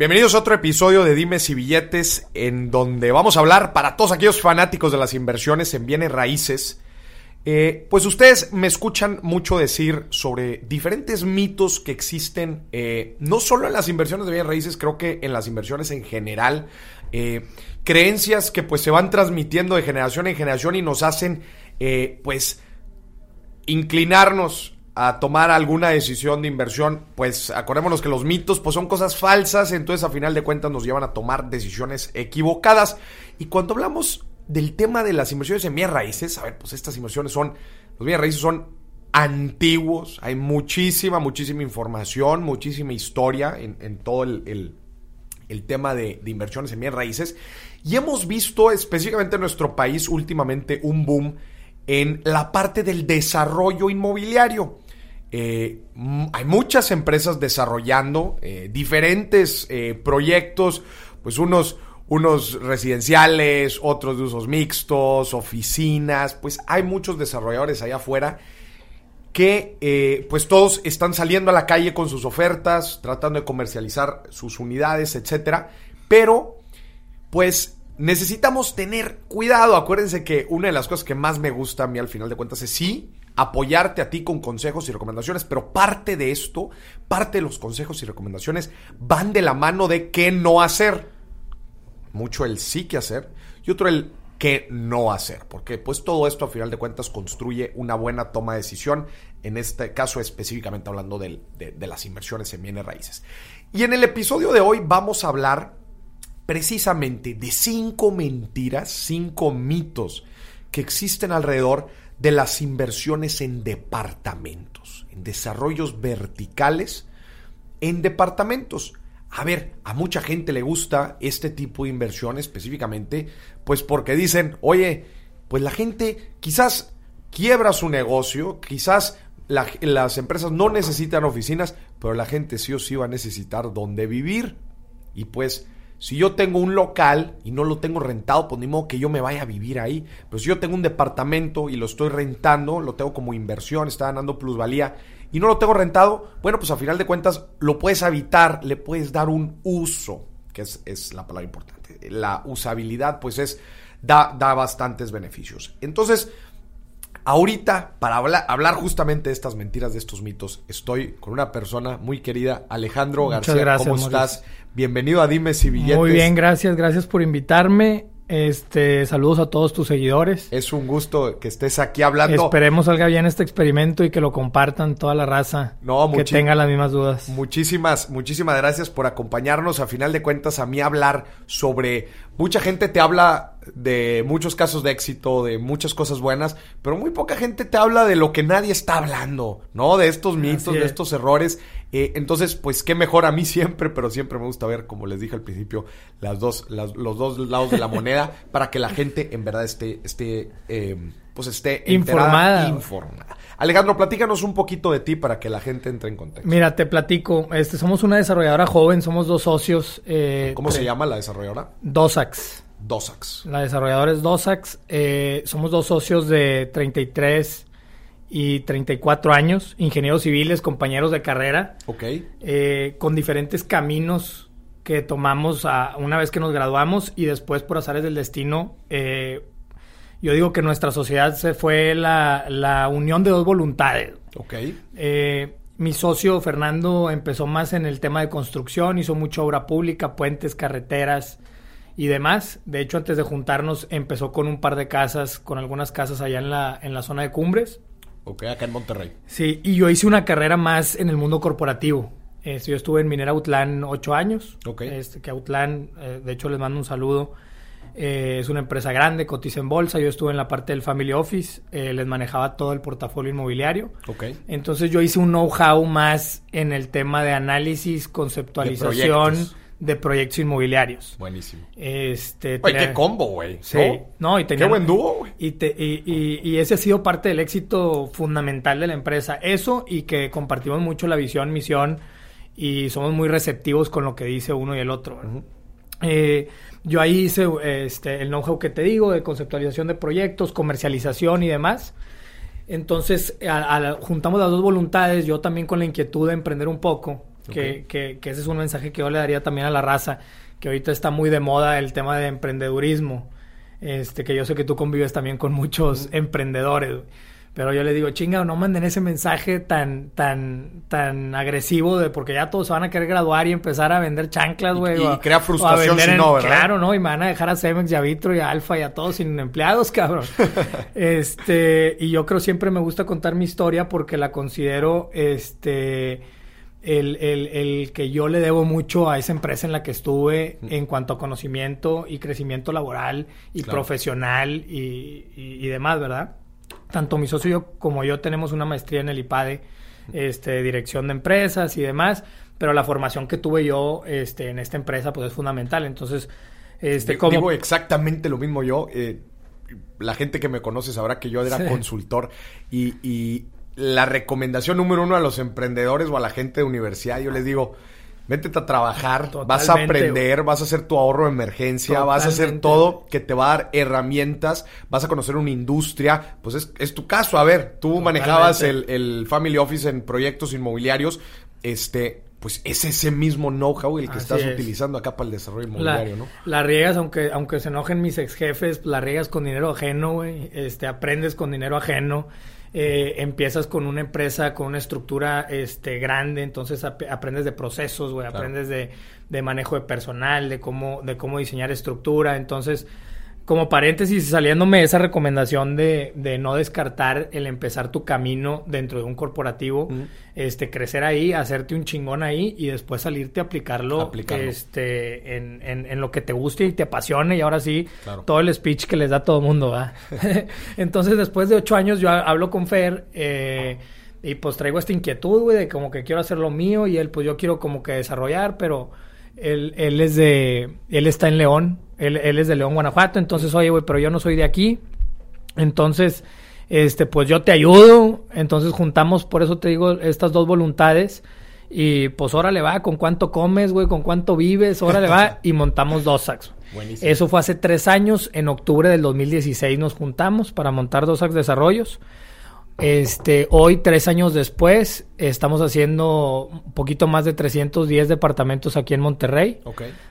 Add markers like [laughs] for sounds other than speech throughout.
Bienvenidos a otro episodio de Dimes y Billetes, en donde vamos a hablar para todos aquellos fanáticos de las inversiones en bienes raíces. Eh, pues ustedes me escuchan mucho decir sobre diferentes mitos que existen, eh, no solo en las inversiones de bienes raíces, creo que en las inversiones en general. Eh, creencias que pues se van transmitiendo de generación en generación y nos hacen pues inclinarnos a tomar alguna decisión de inversión, pues acordémonos que los mitos pues son cosas falsas, entonces a final de cuentas nos llevan a tomar decisiones equivocadas. Y cuando hablamos del tema de las inversiones en bienes raíces, a ver, pues estas inversiones son, los bienes raíces son antiguos, hay muchísima, muchísima información, muchísima historia en, todo el, tema de, de, inversiones en bienes raíces. Y hemos visto específicamente en nuestro país últimamente un boom en la parte del desarrollo inmobiliario. Eh, hay muchas empresas desarrollando eh, diferentes eh, proyectos, pues unos, unos residenciales, otros de usos mixtos, oficinas, pues hay muchos desarrolladores allá afuera que pues todos están saliendo a la calle con sus ofertas, tratando de comercializar sus unidades, etcétera, pero pues necesitamos tener cuidado. Acuérdense que una de las cosas que más me gusta a mí al final de cuentas es sí apoyarte a ti con consejos y recomendaciones, pero parte de esto, parte de los consejos y recomendaciones van de la mano de qué no hacer. Mucho el sí que hacer y otro el qué no hacer, porque pues todo esto a final de cuentas construye una buena toma de decisión, en este caso específicamente hablando de, de las inversiones en bienes raíces. Y en el episodio de hoy vamos a hablar precisamente de cinco mentiras, cinco mitos que existen alrededor de las inversiones en departamentos, en desarrollos verticales, en departamentos. A ver, a mucha gente le gusta este tipo de inversión específicamente, pues porque dicen, oye, pues la gente quizás quiebra su negocio, quizás las empresas no necesitan oficinas, pero la gente sí o sí va a necesitar dónde vivir. Y pues si yo tengo un local y no lo tengo rentado, pues ni modo que yo me vaya a vivir ahí. Pero si yo tengo un departamento y lo estoy rentando, lo tengo como inversión, está ganando plusvalía y no lo tengo rentado, bueno, pues a final de cuentas lo puedes habitar, le puedes dar un uso, que es, la palabra importante. La usabilidad, pues es, da, da bastantes beneficios. Entonces, Ahorita, para hablar, justamente de estas mentiras, de estos mitos, estoy con una persona muy querida, Alejandro García. ¿Cómo estás? Bienvenido a Dime si billetes. Muy bien, gracias, gracias por invitarme. Este, saludos a todos tus seguidores. Es un gusto que estés aquí hablando. Esperemos salga bien este experimento y que lo compartan toda la raza. No, que tenga las mismas dudas. Muchísimas, muchísimas gracias por acompañarnos. A final de cuentas, a mí hablar sobre mucha gente te habla de muchos casos de éxito, de muchas cosas buenas, pero muy poca gente te habla de lo que nadie está hablando, ¿no? De estos mitos, de estos errores. Eh, entonces, pues qué mejor a mí siempre, pero siempre me gusta ver, como les dije al principio, las dos, los dos lados de la moneda [laughs] para que la gente en verdad esté, esté, eh, pues esté informada. informada. Alejandro, platícanos un poquito de ti para que la gente entre en contexto. Mira, te platico. Este, somos una desarrolladora joven, somos dos socios. Eh, ¿Cómo se llama la desarrolladora? Dosax. Dosax. La desarrolladora es Dosax. Eh, somos dos socios de 33 y 34 años, ingenieros civiles, compañeros de carrera. Ok. Eh, con diferentes caminos que tomamos a, una vez que nos graduamos y después por azares del destino. Eh, yo digo que nuestra sociedad se fue la, la unión de dos voluntades. Ok. mi socio Fernando empezó más en el tema de construcción, hizo mucha obra pública, puentes, carreteras, y demás. De hecho, antes de juntarnos, empezó con un par de casas, con algunas casas allá en la, en la zona de Cumbres. Ok, acá en Monterrey. Sí, y yo hice una carrera más en el mundo corporativo. Este, yo estuve en Minera Outland ocho años. Ok. Este, que Outland, eh, de hecho, les mando un saludo. Eh, es una empresa grande, cotiza en bolsa. Yo estuve en la parte del Family Office, eh, les manejaba todo el portafolio inmobiliario. Ok. Entonces yo hice un know-how más en el tema de análisis, conceptualización de proyectos inmobiliarios. Buenísimo. Este, Oye, qué combo, güey. Sí. ¿No? y tenía, qué buen dúo, güey. Y, y, y, ese ha sido parte del éxito fundamental de la empresa. Eso y que compartimos mucho la visión, misión y somos muy receptivos con lo que dice uno y el otro. Eh, yo ahí hice este, el know-how que te digo de conceptualización de proyectos, comercialización y demás. Entonces, juntamos las dos voluntades, yo también con la inquietud de emprender un poco Que, que, que, ese es un mensaje que yo le daría también a la raza, que ahorita está muy de moda el tema de emprendedurismo. Este, que yo sé que tú convives también con muchos emprendedores. Pero yo le digo, chinga, no manden ese mensaje tan, tan, tan agresivo de porque ya todos se van a querer graduar y empezar a vender chanclas, güey. Y, crea frustración si no, ¿verdad? Claro, ¿no? Y me van a dejar a Cemex y a Vitro y a Alfa y a todos sin empleados, [laughs] cabrón. [laughs] este, y yo creo siempre me gusta contar mi historia porque la considero, este, el, el, el, que yo le debo mucho a esa empresa en la que estuve en cuanto a conocimiento y crecimiento laboral y profesional y, y, y demás, ¿verdad? tanto mi socio yo como yo tenemos una maestría en el IPADE, este, dirección de empresas y demás, pero la formación que tuve yo este, en esta empresa pues es fundamental. Entonces, este, como... Digo exactamente lo mismo yo. Eh, la gente que me conoce sabrá que yo era consultor y, y la recomendación número uno a los emprendedores o a la gente de universidad, yo les digo, Vete a trabajar, vas a aprender, vas a hacer tu ahorro de emergencia, vas a hacer todo que te va a dar herramientas, vas a conocer una industria. Pues es, es tu caso. A ver, tú manejabas el, el, Family Office en proyectos inmobiliarios. Este, pues es ese mismo know-how el que estás utilizando acá para el desarrollo inmobiliario, ¿no? La riegas, aunque, aunque se enojen mis ex jefes, la riegas con dinero ajeno, güey. Este, aprendes con dinero ajeno. Eh, empiezas con una empresa con una estructura este, grande, entonces aprendes de procesos, güey, aprendes de, de, manejo de personal, de cómo, de cómo diseñar estructura, entonces como paréntesis, saliéndome esa recomendación de, de, no descartar el empezar tu camino dentro de un corporativo, este, crecer ahí, hacerte un chingón ahí y después salirte a aplicarlo, este, en, en, lo que te guste y te apasione y ahora sí, todo el speech que les da todo el mundo. [laughs] Entonces, después de ocho años yo hablo con Fer, eh, y pues traigo esta inquietud, güey, de como que quiero hacer lo mío y él, pues yo quiero como que desarrollar, pero él, él es de, él está en León, él, él es de León, Guanajuato. Entonces, oye, güey, pero yo no soy de aquí. Entonces, este, pues yo te ayudo. Entonces juntamos, por eso te digo, estas dos voluntades. Y pues órale va, con cuánto comes, güey, con cuánto vives, órale va, [laughs] y montamos dos sacks. Eso fue hace tres años, en octubre del 2016 nos juntamos para montar dos sacks desarrollos. Este, hoy, tres años después, estamos haciendo un poquito más de 310 departamentos aquí en Monterrey.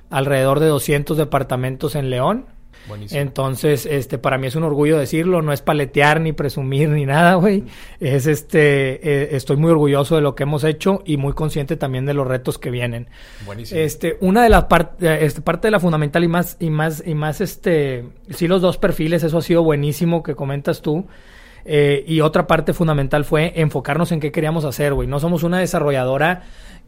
Alrededor de 200 departamentos en León. Buenísimo. Entonces, este, para mí es un orgullo decirlo, no es paletear ni presumir ni nada, güey. Es este, eh, estoy muy orgulloso de lo que hemos hecho y muy consciente también de los retos que vienen. Buenísimo. Este, una de las partes, eh, este, parte de la fundamental y más, y más, y más, este, sí los dos perfiles, eso ha sido buenísimo que comentas tú. Eh, y otra parte fundamental fue enfocarnos en qué queríamos hacer, güey. No somos una desarrolladora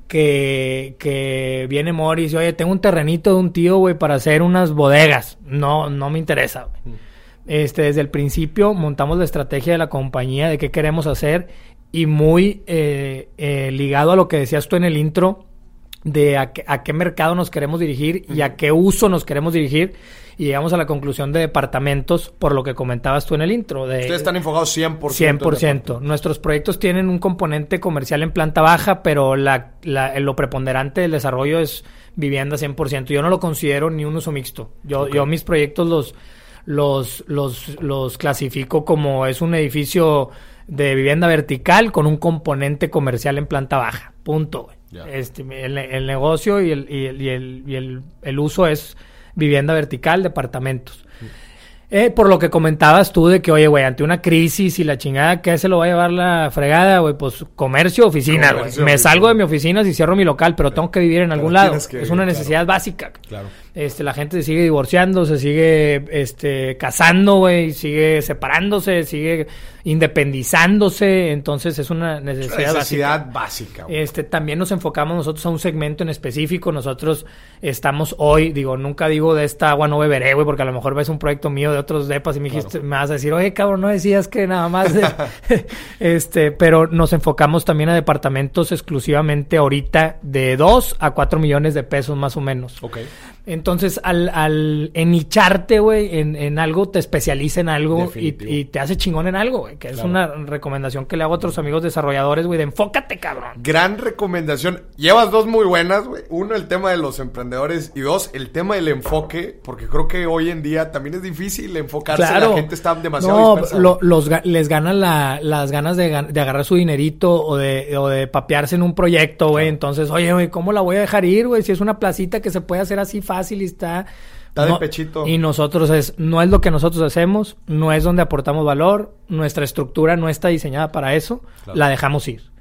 que, que viene Morris y, oye, tengo un terrenito de un tío, güey, para hacer unas bodegas. No, no me interesa, güey. Mm. Este, desde el principio montamos la estrategia de la compañía, de qué queremos hacer y muy eh, eh, ligado a lo que decías tú en el intro, de a, a qué mercado nos queremos dirigir y a qué uso nos queremos dirigir y llegamos a la conclusión de departamentos por lo que comentabas tú en el intro. De, Ustedes están enfocados 100%. 100%. Nuestros proyectos tienen un componente comercial en planta baja, pero la, la, lo preponderante del desarrollo es vivienda 100%. Yo no lo considero ni un uso mixto. Yo, yo mis proyectos los, los, los, los clasifico como es un edificio de vivienda vertical con un componente comercial en planta baja. Punto. Este, el, el, negocio y el, y el, y el, y el, el uso es vivienda vertical, departamentos. Eh, por lo que comentabas tú de que, oye, güey, ante una crisis y la chingada, ¿qué se lo va a llevar la fregada, güey? Pues comercio, oficina, güey. Me salgo de mi oficina si cierro mi local, pero tengo que vivir en algún lado. Es una necesidad básica. Claro. Este, la gente se sigue divorciando, se sigue este, casando, güey, sigue separándose, sigue independizándose, entonces es una necesidad, necesidad básica. este, también nos enfocamos nosotros a un segmento en específico, nosotros estamos hoy, digo, nunca digo de esta agua no beberé, güey, porque a lo mejor ves un proyecto mío de otros depas y me dijiste, me vas a decir, oye, cabrón, no decías que nada más de... [laughs] [laughs] este, pero nos enfocamos también a departamentos exclusivamente ahorita de 2 a 4 millones de pesos más o menos. Ok. Entonces, al, al enicharte, güey, en, en, algo, te especializa en algo y, y, te hace chingón en algo, güey. Que es una recomendación que le hago a otros amigos desarrolladores, güey, de enfócate, cabrón. Gran recomendación. Llevas dos muy buenas, güey. Uno, el tema de los emprendedores. Y dos, el tema del enfoque. Porque creo que hoy en día también es difícil enfocarse. La gente está demasiado no, los, les ganan las ganas de, agarrar su dinerito o de, o de papearse en un proyecto, güey. Entonces, oye, güey, ¿cómo la voy a dejar ir, güey? Si es una placita que se puede hacer así fácil y está... Está de pechito. Y nosotros es, no es lo que nosotros hacemos, no es donde aportamos valor, nuestra estructura no está diseñada para eso, la dejamos ir.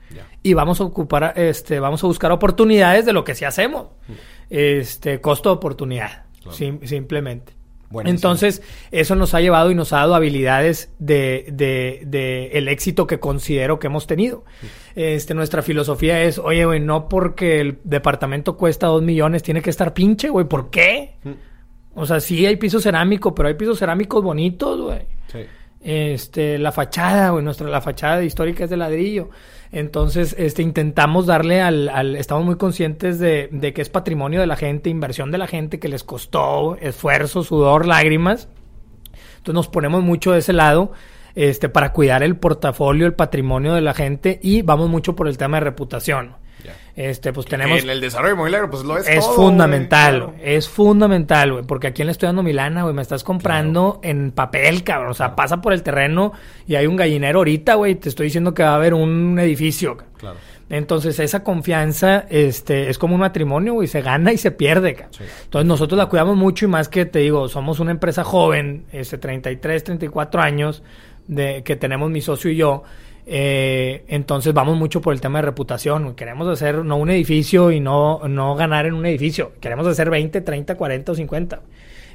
Y vamos a ocupar, este, vamos a buscar oportunidades de lo que sí hacemos. Mm. Este, costo de oportunidad, simplemente. Entonces, eso nos ha llevado y nos ha dado habilidades de, de, de, el éxito que considero que hemos tenido. Este, nuestra filosofía es, oye, güey, no porque el departamento cuesta dos millones, tiene que estar pinche, güey, ¿por qué? O sea, sí hay piso cerámico, pero hay pisos cerámicos bonitos, güey. Sí. Este, la fachada, güey, nuestra, la fachada histórica es de ladrillo. Entonces, este, intentamos darle al, al estamos muy conscientes de, de, que es patrimonio de la gente, inversión de la gente, que les costó esfuerzo, sudor, lágrimas. Entonces nos ponemos mucho de ese lado, este, para cuidar el portafolio, el patrimonio de la gente y vamos mucho por el tema de reputación. Este, pues tenemos. En el desarrollo inmobiliario, pues lo es. Es fundamental, es fundamental, güey. Porque aquí le estoy dando Milana, güey. Me estás comprando en papel, cabrón. O sea, pasa por el terreno y hay un gallinero ahorita, güey. Te estoy diciendo que va a haber un edificio. Claro. Entonces, esa confianza este, es como un matrimonio, güey. Se gana y se pierde, cabrón. Entonces, nosotros la cuidamos mucho y más que te digo, somos una empresa joven, este, 33, 34 años, de que tenemos mi socio y yo. Eh, entonces vamos mucho por el tema de reputación. Queremos hacer no un edificio y no, no ganar en un edificio. Queremos hacer 20, 30, 40 o 50.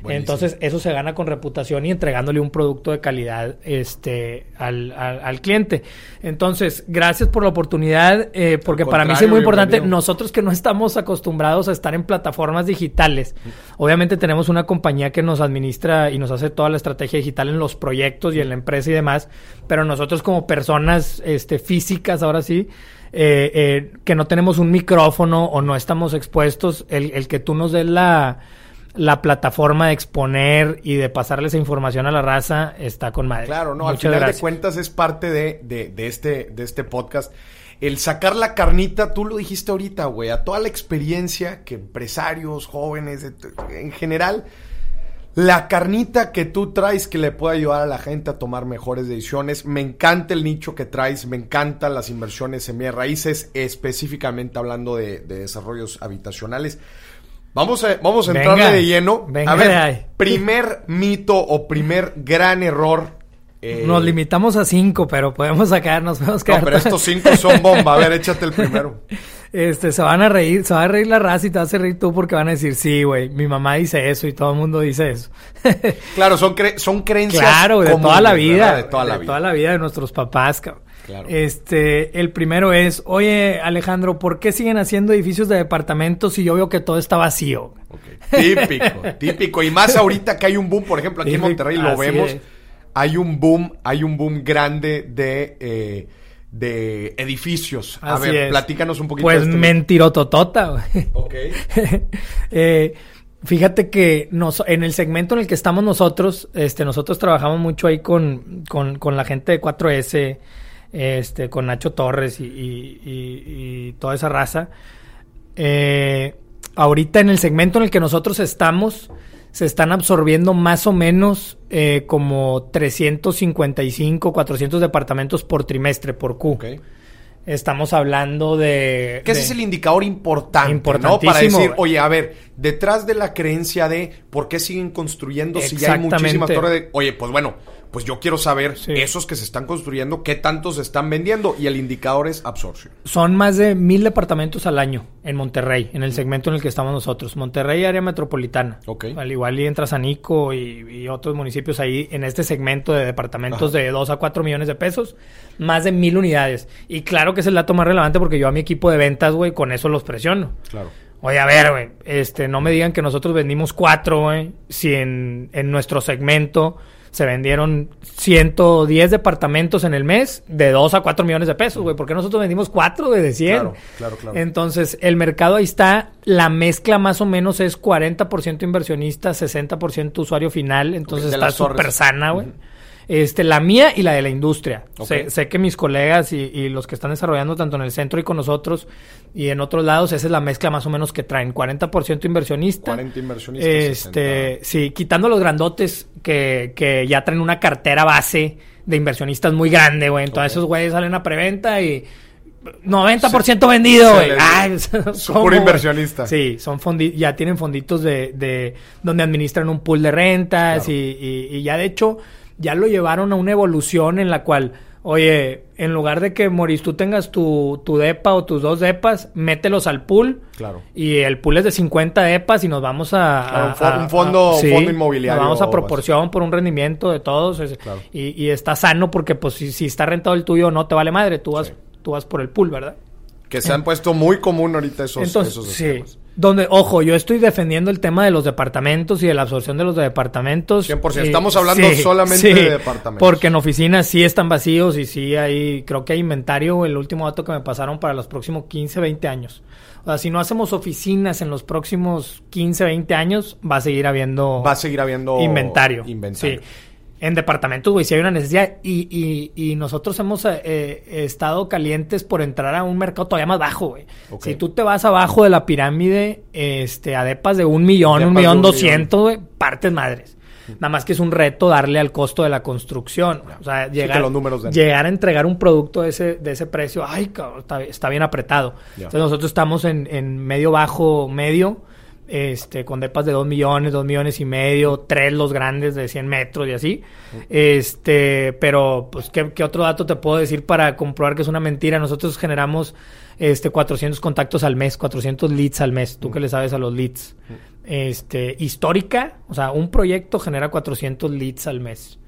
Entonces, eso se gana con reputación y entregándole un producto de calidad este, al, al, cliente. Entonces, gracias por la oportunidad, eh, porque para mí es muy importante. Nosotros que no estamos acostumbrados a estar en plataformas digitales, obviamente tenemos una compañía que nos administra y nos hace toda la estrategia digital en los proyectos y en la empresa y demás, pero nosotros como personas este, físicas, ahora sí, eh, eh, que no tenemos un micrófono o no estamos expuestos, el, el que tú nos des la la plataforma de exponer y de pasarle esa información a la raza está con madre. Claro, no, al final de cuentas es parte de, de, este, de este podcast. El sacar la carnita, tú lo dijiste ahorita, güey, a toda la experiencia que empresarios, jóvenes, en general, la carnita que tú traes que le puede ayudar a la gente a tomar mejores decisiones. Me encanta el nicho que traes, me encantan las inversiones en raíces, específicamente hablando de, de desarrollos habitacionales. Vamos a, vamos a entrarle de lleno. Venga a ver, primer mito o primer gran error. Eh, nos limitamos a cinco, pero podemos sacarnos, podemos. No, pero estos cinco son bomba. A ver, échate el primero. [laughs] Este, se van a reír, se va a reír la raza y te vas a reír tú porque van a decir, sí, güey, mi mamá dice eso y todo el mundo dice eso. claro, son, son creencias. Claro, de toda la vida. De toda la vida. toda la vida de nuestros papás, cabrón. Este, el primero es, oye Alejandro, ¿por qué siguen haciendo edificios de departamentos si yo veo que todo está vacío? Típico, [laughs] típico. Y más ahorita que hay un boom, por ejemplo, aquí en Monterrey lo vemos. Hay un boom, hay un boom grande de, eh, de edificios. A ver, platícanos un poquito. Pues de mentirototota. Ok. [laughs] eh, Fíjate que nos, en el segmento en el que estamos nosotros, este, nosotros trabajamos mucho ahí con, con, con la gente de 4S, este, con Nacho Torres y, toda esa raza. Eh, ahorita en el segmento en el que nosotros estamos, se están absorbiendo más o menos eh, como 355, 400 departamentos por trimestre, por Q. Estamos hablando de... Que ese es el indicador importante, ¿no? Para decir, oye, a ver, detrás de la creencia de por qué siguen construyendo si ya hay muchísimas torres de... Oye, pues bueno, pues yo quiero saber esos que se están construyendo, qué tantos se están vendiendo y el indicador es absorción. Son más de mil departamentos al año en Monterrey, en el segmento en el que estamos nosotros. Monterrey, área metropolitana. Ok. Al igual y entra Sanico y, otros municipios ahí en este segmento de departamentos de 2 a 4 millones de pesos, más de mil unidades. Y claro que es el dato más relevante porque yo a mi equipo de ventas, güey, con eso los presiono. Claro. Oye, a ver, güey, este, no me digan que nosotros vendimos cuatro, güey, si en, en nuestro segmento se vendieron 110 departamentos en el mes de 2 a 4 millones de pesos, güey. Porque nosotros vendimos 4 de 100. Claro, claro, claro. Entonces, el mercado ahí está. La mezcla más o menos es 40% inversionista, 60% usuario final. Entonces, está súper sana, güey. Este, la mía y la de la industria. Sé, que mis colegas y, los que están desarrollando tanto en el centro y con nosotros y en otros lados, esa es la mezcla más o menos que traen. 40% inversionista. 40 inversionistas. Este, sí, quitando los grandotes que, que ya traen una cartera base de inversionistas muy grande, güey. Entonces esos güeyes salen a preventa y 90% vendido, güey. Ay, [laughs] son inversionista. Sí, son fondi ya tienen fonditos de, de donde administran un pool de rentas y, y, ya de hecho ya lo llevaron a una evolución en la cual Oye, en lugar de que Moris tú tengas tu, tu depa o tus dos depas, mételos al pool. Claro. Y el pool es de 50 depas y nos vamos a. un, fondo, fondo inmobiliario. Nos vamos a proporción por un rendimiento de todos. Y, y, está sano porque, pues, si, si, está rentado el tuyo, no te vale madre. Tú vas, tú vas por el pool, ¿verdad? Que se han puesto muy común ahorita esos, Entonces, esos sí. Donde, ojo, yo estoy defendiendo el tema de los departamentos y de la absorción de los departamentos. 100%. Estamos hablando solamente de departamentos. Porque en oficinas sí están vacíos y sí hay, creo que hay inventario, el último dato que me pasaron para los próximos 15, 20 años. O sea, si no hacemos oficinas en los próximos 15, 20 años, va a seguir habiendo... Va a seguir habiendo... Inventario. Inventario. Sí en departamentos, güey, si hay una necesidad. Y, y, y nosotros hemos eh, estado calientes por entrar a un mercado todavía más bajo, güey. Si tú te vas abajo de la pirámide, este, a depas de un millón, un millón doscientos, güey, partes madres. Nada más que es un reto darle al costo de la construcción. O sea, llegar, llegar a entregar un producto de ese, de ese precio, ay, cabrón, está, bien apretado. Entonces nosotros estamos en, en medio bajo, medio este, con depas de 2 millones, 2 millones y medio, tres los grandes de 100 metros y así. Este, pero, pues, ¿qué, otro dato te puedo decir para comprobar que es una mentira? Nosotros generamos este 400 contactos al mes, 400 leads al mes. ¿Tú qué le sabes a los leads? Este, histórica, o sea, un proyecto genera 400 leads al mes.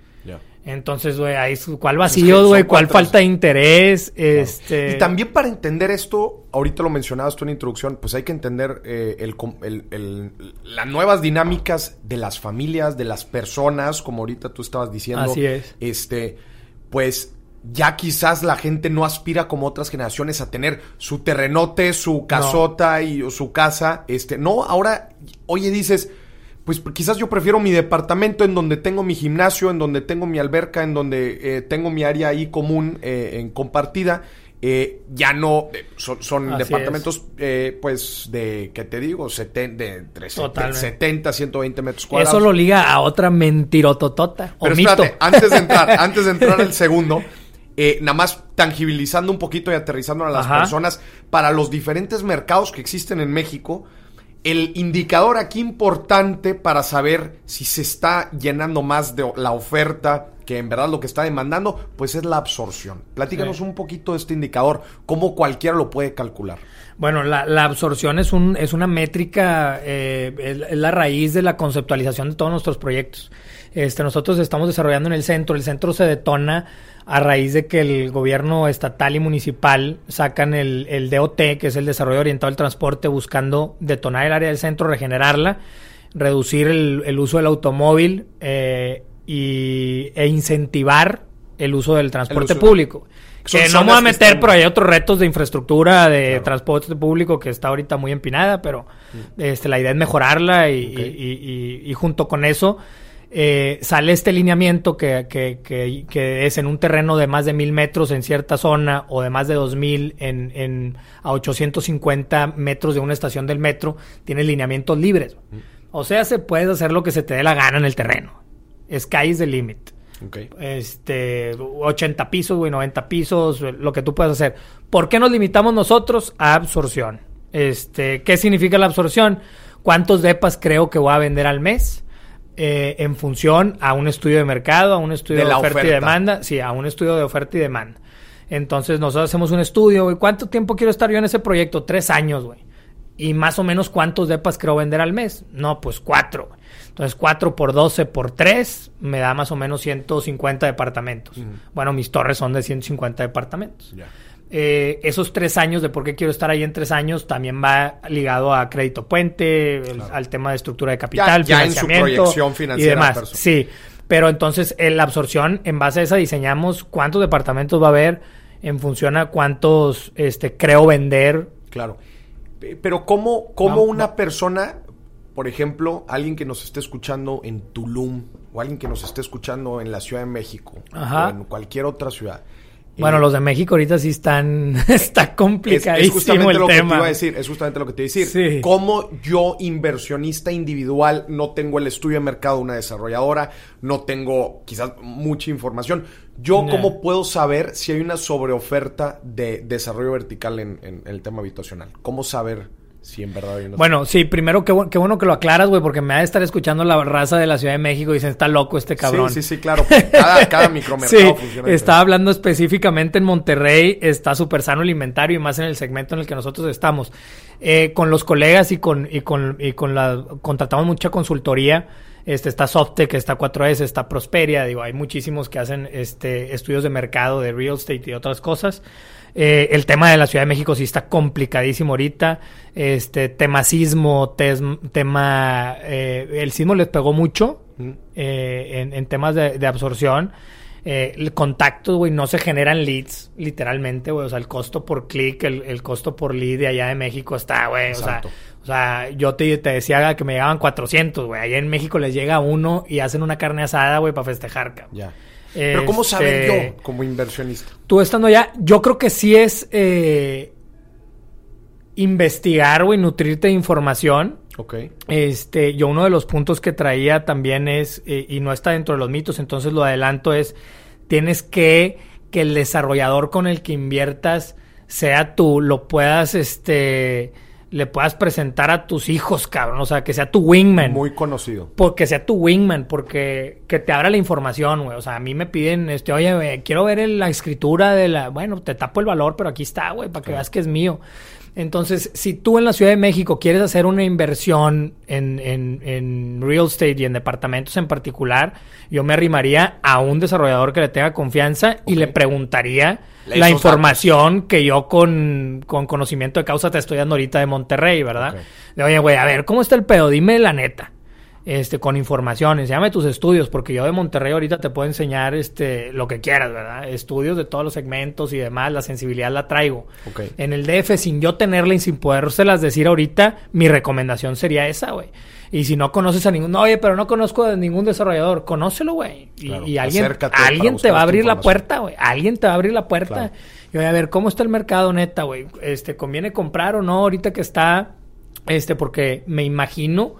Entonces, güey, ahí cuál vacío, güey, cuál falta de interés, este... Y también para entender esto, ahorita lo mencionabas tú en la introducción, pues hay que entender eh, el, las nuevas dinámicas de las familias, de las personas, como ahorita tú estabas diciendo. Así es. Este, pues ya quizás la gente no aspira como otras generaciones a tener su terrenote, su casota y su casa, este, no, ahora, oye, dices pues quizás yo prefiero mi departamento en donde tengo mi gimnasio, en donde tengo mi alberca, en donde eh, tengo mi área ahí común eh, en compartida. Eh, ya no son, departamentos pues de qué te digo de entre 70 120 metros cuadrados. Eso lo liga a otra mentirototota pero espérate antes de entrar [laughs] antes de entrar al segundo nada más tangibilizando un poquito y aterrizando a las personas para los diferentes mercados que existen en México el indicador aquí importante para saber si se está llenando más de la oferta que en verdad lo que está demandando, pues es la absorción. Platícanos un poquito de este indicador, cómo cualquiera lo puede calcular. Bueno, la, absorción es, un, es una métrica, eh, es, la raíz de la conceptualización de todos nuestros proyectos. Este, nosotros estamos desarrollando en el centro, el centro se detona a raíz de que el gobierno estatal y municipal sacan el, el DOT, que es el desarrollo orientado al transporte, buscando detonar el área del centro, regenerarla, reducir el, uso del automóvil eh, y, e incentivar el uso del transporte público. Que no vamos a meter, pero hay otros retos de infraestructura de transporte público que está ahorita muy empinada, pero mm. este, la idea es mejorarla y, y junto con eso eh, sale este lineamiento que, que, que, es en un terreno de más de mil metros en cierta zona o de más de dos mil en, en, a 850 metros de una estación del metro, tiene lineamientos libres. O sea, se puede hacer lo que se te dé la gana en el terreno. Sky is the limit. Este, 80 pisos, güey, 90 pisos, lo que tú puedas hacer. ¿Por qué nos limitamos nosotros a absorción? Este, ¿qué significa la absorción? ¿Cuántos depas creo que voy a vender al mes? Eh, en función a un estudio de mercado, a un estudio de, oferta, y demanda. Sí, a un estudio de oferta y demanda. Entonces nosotros hacemos un estudio, güey. ¿Cuánto tiempo quiero estar yo en ese proyecto? Tres años, güey. Y más o menos cuántos depas creo vender al mes. No, pues cuatro. Entonces cuatro por doce por tres me da más o menos 150 departamentos. Bueno, mis torres son de 150 departamentos. Eh, esos tres años de por qué quiero estar ahí en tres años también va ligado a crédito puente, al tema de estructura de capital, financiamiento y demás. Sí, pero entonces en la absorción, en base a esa diseñamos cuántos departamentos va a haber en función a cuántos este, creo vender. Claro. Pero ¿cómo, cómo una persona, por ejemplo, alguien que nos esté escuchando en Tulum o alguien que nos esté escuchando en la Ciudad de México o en cualquier otra ciudad, Bueno, los de México ahorita sí están... [laughs] está complicadísimo es, es justamente el lo tema. que te iba a decir. Es justamente lo que te iba a decir. Sí. Como yo, inversionista individual, no tengo el estudio de mercado de una desarrolladora, no tengo quizás mucha información. Yo, No. ¿cómo puedo saber si hay una sobreoferta de desarrollo vertical en, en- en el tema habitacional? ¿Cómo saber si en verdad Bueno, sí, primero qué, bu- qué bueno que lo aclaras, güey, porque me ha de estar escuchando la raza de la Ciudad de México y dicen, está loco este cabrón. Sí, sí, sí, claro. Cada, cada micromercado [laughs] Sí, funciona está hablando específicamente en Monterrey, está súper sano el inventario y más en el segmento en el que nosotros estamos. Eh, con los colegas y con, y con, y con la, contratamos mucha consultoría. Este, está Softec, está 4S, está Prosperia, digo, hay muchísimos que hacen este, estudios de mercado, de real estate y otras cosas. Eh, el tema de la Ciudad de México sí está complicadísimo ahorita. Este, tema sismo, tes- tema, eh, el sismo les pegó mucho Mm. eh, en, en temas de, de absorción. Eh, el contacto, güey, no se generan leads, literalmente, güey. O sea, el costo por clic, el, el costo por lead de allá de México está, güey. O sea, o sea, yo te, te decía que me llegaban 400, güey. Allá en México les llega uno y hacen una carne asada, güey, para festejar, cabrón. Ya. Pero ¿cómo Este, saber yo como inversionista? Tú estando allá, yo creo que sí es eh, investigar, güey, nutrirte de información. Ok. Este, yo uno de los puntos que traía también es, eh, y no está dentro de los mitos, entonces lo adelanto, es, tienes que, que el desarrollador con el que inviertas sea tú, lo puedas, este, le puedas presentar a tus hijos, cabrón, o sea, que sea tu wingman. Muy conocido. Porque sea tu wingman, porque que te abra la información, güey. O sea, a mí me piden, este, oye, güey, quiero ver el- la escritura de la. Bueno, te tapo el valor, pero aquí está, güey, para que veas que es mío. Entonces, si tú en la Ciudad de México quieres hacer una inversión en, en, en real estate y en departamentos en particular, yo me arrimaría a un desarrollador que le tenga confianza y le preguntaría la información que yo con, con conocimiento de causa te estoy dando ahorita de Monterrey, ¿verdad? Ok. De, oye, güey, a ver, ¿cómo está el pedo? Dime la neta. Este, con información, enséñame tus estudios, porque yo de Monterrey ahorita te puedo enseñar este, lo que quieras, ¿verdad? Estudios de todos los segmentos y demás, la sensibilidad la traigo. En el DF, sin yo tenerla y sin podérselas decir ahorita, mi recomendación sería esa, güey. Y si no conoces a ningún, no, oye, pero no conozco a ningún desarrollador, conócelo, güey. Y, Claro, y alguien, acércate alguien te va a abrir la puerta, güey. Alguien te va a abrir la puerta. Claro. Y voy a ver cómo está el mercado, neta, güey. Este, conviene comprar o no ahorita que está, este, porque me imagino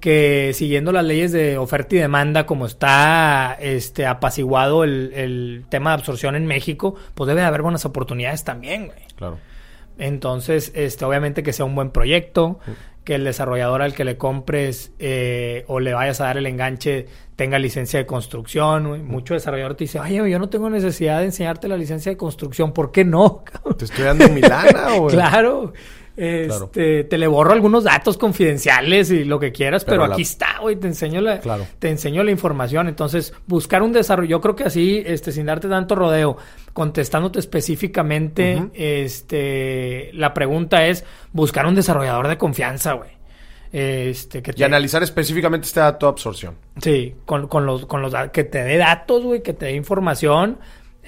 que siguiendo las leyes de oferta y demanda, como está este apaciguado el, el tema de absorción en México, pues debe de haber buenas oportunidades también, güey. Claro. Entonces, este, obviamente que sea un buen proyecto, que el desarrollador al que le compres eh, o le vayas a dar el enganche tenga licencia de construcción. güey. Mucho desarrollador te dice, oye, yo no tengo necesidad de enseñarte la licencia de construcción, ¿por qué no? cabrón?" Te estoy dando mi lana, [laughs] güey. Claro. Este, te le borro algunos datos confidenciales y lo que quieras, Pero pero, la- aquí está, güey, te enseño la, Claro. te enseño la información. Entonces, buscar un desarrollo, yo creo que así, este, sin darte tanto rodeo, contestándote específicamente, este, la pregunta es buscar un desarrollador de confianza, güey. Este, que Y analizar específicamente este dato de absorción. Sí, con, con los, con los que te dé datos, güey, que te dé información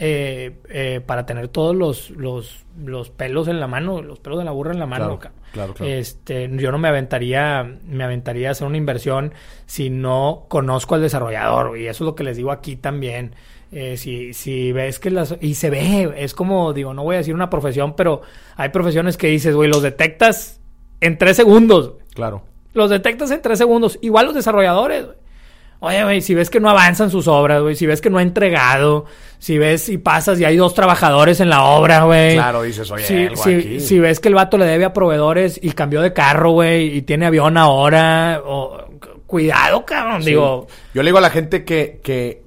eh, eh, para tener todos los, los, los pelos en la mano, los pelos de la burra en la mano. Claro, claro, claro. Este, yo no me aventaría, me aventaría a hacer una inversión si no conozco al desarrollador, y eso es lo que les digo aquí también. Eh, si, si ves que las... Y se ve, es como, digo, no voy a decir una profesión, pero hay profesiones que dices, güey, los detectas en tres segundos. Claro. Los detectas en tres segundos. Igual los desarrolladores. Oye, güey, si ves que no avanzan sus obras, güey, si ves que no ha entregado, si ves y pasas y hay dos trabajadores en la obra, güey. Claro, dices, oye, Si, algo si- aquí. si ves que el vato le debe a proveedores y cambió de carro, güey, y tiene avión ahora, o, cuidado, cabrón, Sí. digo. Yo le digo a la gente que, que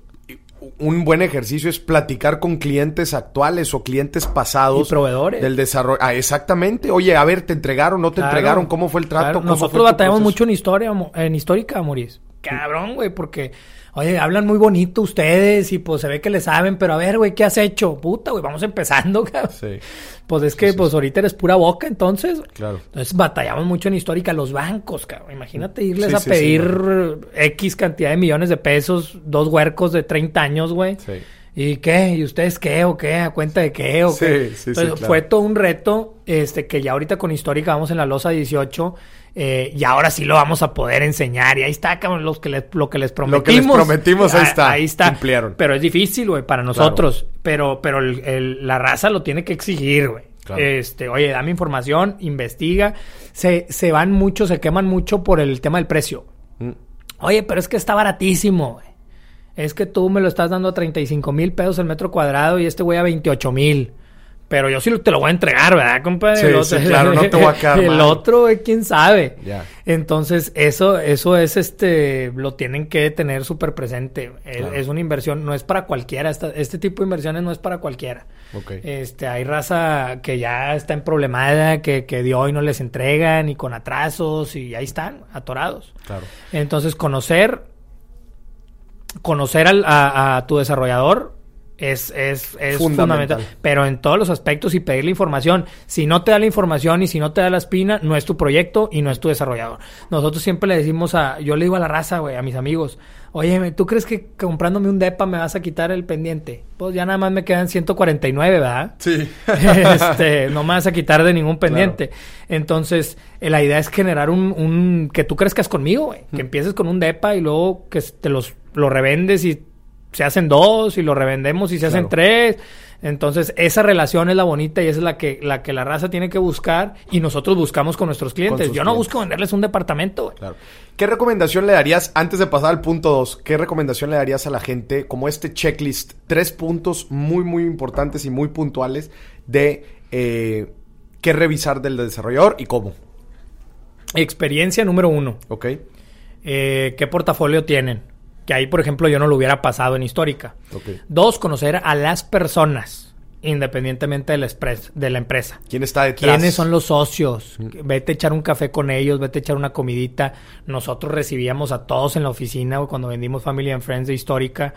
un buen ejercicio es platicar con clientes actuales o clientes pasados. Y proveedores. Del desarrollo. Ah, exactamente. Oye, a ver, ¿te entregaron? ¿No te Claro, entregaron? ¿Cómo fue el trato? claro. ¿Cómo fue Nosotros batallamos mucho en historia, en histórica, Moris. Cabrón, güey, porque, oye, hablan muy bonito ustedes y pues se ve que le saben, pero a ver, güey, ¿qué has hecho? Puta, güey, vamos empezando, [laughs] cabrón. Sí, Pues es que, sí, pues ahorita eres pura boca, entonces. claro. Entonces batallamos mucho en histórica los bancos, cabrón. Imagínate irles a pedir X cantidad de millones de pesos, dos huercos de 30 años, güey. Sí. ¿Y qué? ¿Y ustedes qué? ¿O qué? ¿A cuenta de qué? ¿O Sí, qué? sí, sí, Entonces, claro. fue todo un reto, este, que ya ahorita con Histórica vamos en la losa 18 Eh, y ahora sí lo vamos a poder enseñar. Y ahí está, cabrón, los que les, lo que les prometimos. Lo que les prometimos, ahí Ah, está. Ahí está. Cumplieron. Pero es difícil, güey, para nosotros. Pero, pero el- el- la raza lo tiene que exigir, güey. Claro. Este, oye, dame información, investiga. Se, se van mucho, se queman mucho por el tema del precio. Mm. Oye, pero es que está baratísimo, güey. Es que tú me lo estás dando a 35 mil pesos el metro cuadrado y este güey a 28 mil. Pero yo sí te lo voy a entregar, ¿verdad, compadre? Sí, El sí, claro, no te voy a [laughs] quedar El mal. otro, quién sabe. Entonces, eso, eso es este, lo tienen que tener súper presente. Es, Claro. es una inversión, no es para cualquiera. Esta- este tipo de inversiones no es para cualquiera. Ok. Este, hay raza que ya está en problemada, que, que de hoy no les entregan y con atrasos y ahí están, atorados. Claro. Entonces, conocer, conocer al- a, a tu desarrollador es, es, es Fundamental. fundamental. Pero en todos los aspectos y pedirle información. Si no te da la información y si no te da la espina, no es tu proyecto y no es tu desarrollador. Nosotros siempre le decimos a, yo le digo a la raza, güey, a mis amigos, oye, ¿tú crees que comprándome un DEPA me vas a quitar el pendiente? Pues ya nada más me quedan 149, ¿verdad? Sí. [laughs] [laughs] este, no me vas a quitar de ningún pendiente. Entonces, eh, la idea es generar un, un que tú crezcas conmigo, güey. Que empieces con un depa y luego que te los lo revendes y se hacen dos y lo revendemos y se hacen tres. Entonces, esa relación es la bonita y esa es la que la que la raza tiene que buscar y nosotros buscamos con nuestros clientes. Yo no clientes. busco venderles un departamento. Claro. ¿Qué recomendación le darías, antes de pasar al punto 2, qué recomendación le darías a la gente como este checklist? Tres puntos muy, muy importantes y muy puntuales de eh, qué revisar del desarrollador y cómo. Experiencia número uno. ¿Ok? Eh, ¿Qué portafolio tienen? Que ahí, por ejemplo, yo no lo hubiera pasado en histórica. Dos, conocer a las personas, independientemente de la, de la empresa. ¿Quién está detrás? ¿Quiénes son los socios? Vete a echar un café con ellos, vete a echar una comidita. Nosotros recibíamos a todos en la oficina cuando vendimos Family and Friends de Histórica.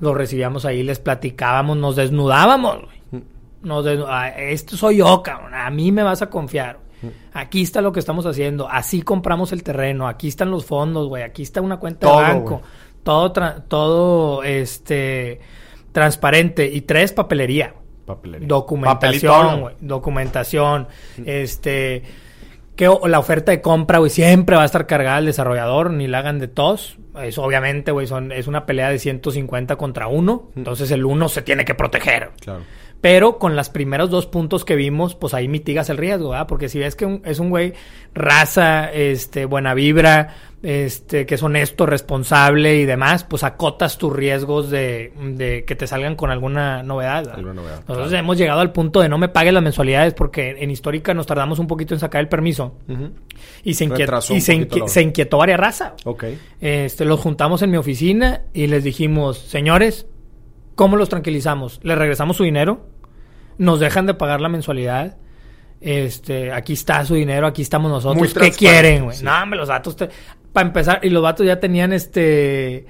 Los recibíamos ahí, les platicábamos, nos desnudábamos. güey. Nos desnu- ah, esto soy yo, cabrón. A mí me vas a confiar. güey. Aquí está lo que estamos haciendo. Así compramos el terreno. Aquí están los fondos, güey. Aquí está una cuenta Todo, de banco. Todo, tra- todo, este, transparente. Y tres, papelería. Papelería. Documentación, güey. Documentación. Este. Que la oferta de compra, güey, siempre va a estar cargada al desarrollador, ni la hagan de tos. Eso, obviamente, güey, son, es una pelea de 150 contra uno. Entonces el uno se tiene que proteger. Claro. Pero con los primeros dos puntos que vimos, pues ahí mitigas el riesgo, ¿verdad? Porque si ves que un- es un güey raza, este, buena vibra, este, que es honesto, responsable y demás, pues acotas tus riesgos de, de que te salgan con alguna novedad. ¿verdad? Alguna novedad, Nosotros claro. hemos llegado al punto de no me pague las mensualidades porque en histórica nos tardamos un poquito en sacar el permiso y se, inquiet- y se, inqui- se inquietó varias raza. Ok. Este, los juntamos en mi oficina y les dijimos, señores, ¿cómo los tranquilizamos? ¿Les regresamos su dinero? ¿Nos dejan de pagar la mensualidad? Este, aquí está su dinero, aquí estamos nosotros. Muy ¿Qué quieren, güey? sí. No, hombre, los datos. Para empezar, y los vatos ya tenían este.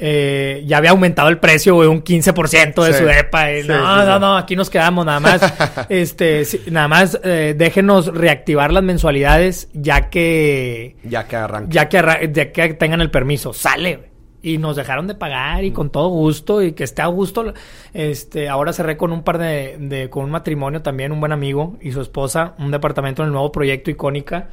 eh, ya había aumentado el precio, güey, un 15% de Sí. su EPA. y Sí, no, no, no, aquí nos quedamos nada más. [laughs] este, nada más eh, déjenos reactivar las mensualidades ya que Ya que arranca. ya que, arra- ya que tengan el permiso, sale, güey. Y nos dejaron de pagar y con todo gusto y que esté a gusto. Este, ahora cerré con un par de, de- con un matrimonio también, un buen amigo y su esposa, un departamento en el nuevo proyecto Icónica.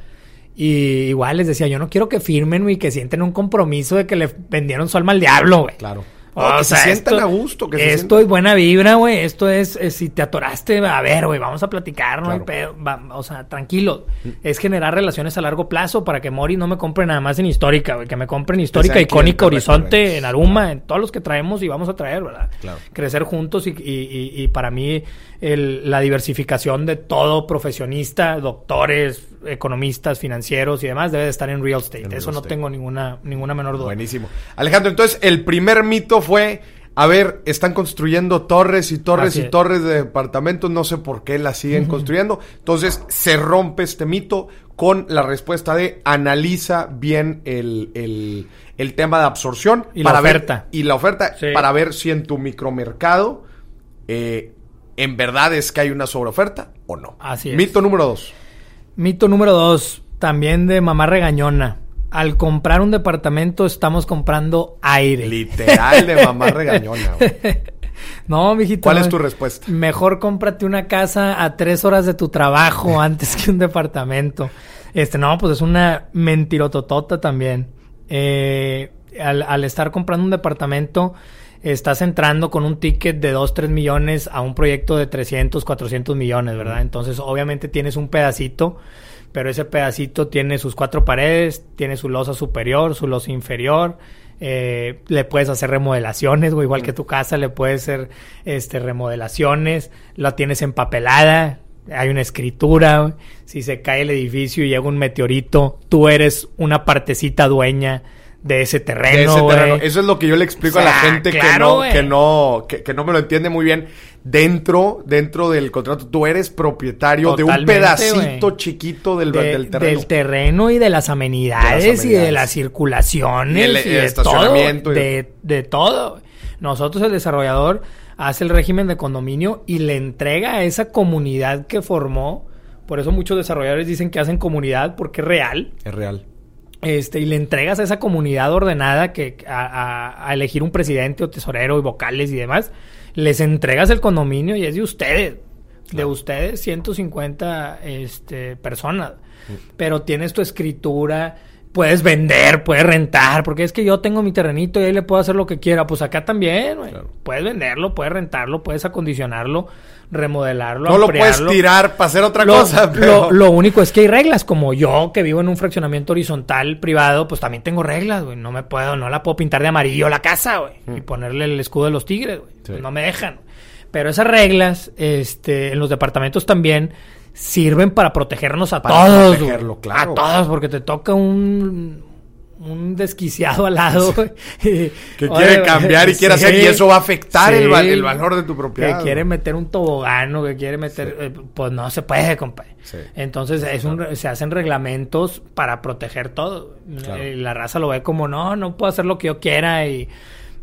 Y igual les decía, yo no quiero que firmen y que sienten un compromiso de que le vendieron su alma al diablo, güey. Claro. O que sea, se sientan esto- a gusto. Que esto es buena vibra, güey. Esto es, eh, si te atoraste, a ver, güey, vamos a platicar, no hay Claro. pedo. Va- o sea, tranquilo. Es generar relaciones a largo plazo para que Mori no me compre nada más en histórica, güey. Que me compre en histórica, icónica, horizonte, en Aruma, en todos los que traemos y vamos a traer, ¿verdad? Claro. Crecer juntos y, y- y- y para mí el- la diversificación de todo profesionista, doctores, economistas, financieros y demás debe de estar en real estate. En real Eso no estate. tengo ninguna, ninguna menor duda. Buenísimo. Alejandro, entonces el primer mito fue, a ver, están construyendo torres y torres Así y es. torres de departamentos, no sé por qué las siguen construyendo. Entonces se rompe este mito con la respuesta de analiza bien el, el- el tema de absorción. Y la ver- oferta. y la oferta Sí. para ver si en tu micromercado eh, en verdad es que hay una sobreoferta o no. Así es. Mito número dos. Mito número dos, también de mamá regañona. Al comprar un departamento estamos comprando aire. Literal de mamá [laughs] regañona. güey. [laughs] No, mijito. ¿Cuál es tu respuesta? Mejor cómprate una casa a tres horas de tu trabajo [laughs] antes que un departamento. Este, no, pues es una mentirototota también. Eh, al, al estar comprando un departamento, estás entrando con un ticket de 2, 3 millones a un proyecto de 300, 400 millones, ¿verdad? Entonces, obviamente tienes un pedacito, pero ese pedacito tiene sus cuatro paredes, tiene su losa superior, su losa inferior. Eh, le puedes hacer remodelaciones, o igual que tu casa, le puedes hacer este, remodelaciones, la tienes empapelada, hay una escritura, si se cae el edificio y llega un meteorito, tú eres una partecita dueña de ese terreno, De ese güey. terreno. Eso es lo que yo le explico O sea, a la gente claro, que no, que no, que, que no me lo entiende muy bien. Dentro, dentro del contrato, tú eres propietario de un pedacito chiquito del, de- del terreno. del terreno y de las amenidades, De las y de las circulaciones Y el- y, el de estacionamiento todo, y- de, de todo. Nosotros el desarrollador hace el régimen de condominio y le entrega a esa comunidad que formó. Por eso muchos desarrolladores dicen que hacen comunidad porque es real. Es real. Este, y le entregas a esa comunidad ordenada que a, a- a elegir un presidente o tesorero y vocales y demás, les entregas el condominio y es de ustedes, de ustedes 150 este, personas. Pero tienes tu escritura, puedes vender, puedes rentar, porque es que yo tengo mi terrenito y ahí le puedo hacer lo que quiera. Pues acá también. Claro. Puedes venderlo, puedes rentarlo, puedes acondicionarlo, remodelarlo, No lo puedes tirar para hacer otra Lo, cosa, lo- pero... lo único es que hay reglas, como yo que vivo en un fraccionamiento horizontal privado, pues también tengo reglas, güey. No me puedo, no la puedo pintar de amarillo la casa, güey. Y ponerle el escudo de los tigres, güey. Pues no me dejan. Pero esas reglas, este, en los departamentos también sirven para protegernos a Para todos, protegerlo, güey. claro. A todos, porque te toca un un desquiciado al lado que [laughs] Oye, quiere cambiar y quiere sí, hacer y eso va a afectar el, val- sí. el valor de tu propiedad. Que quiere meter un tobogano, que quiere meter... eh, pues no se puede, compadre. Entonces es un se hacen reglamentos para proteger todo. Claro. La raza lo ve como, no, no puedo hacer lo que yo quiera y,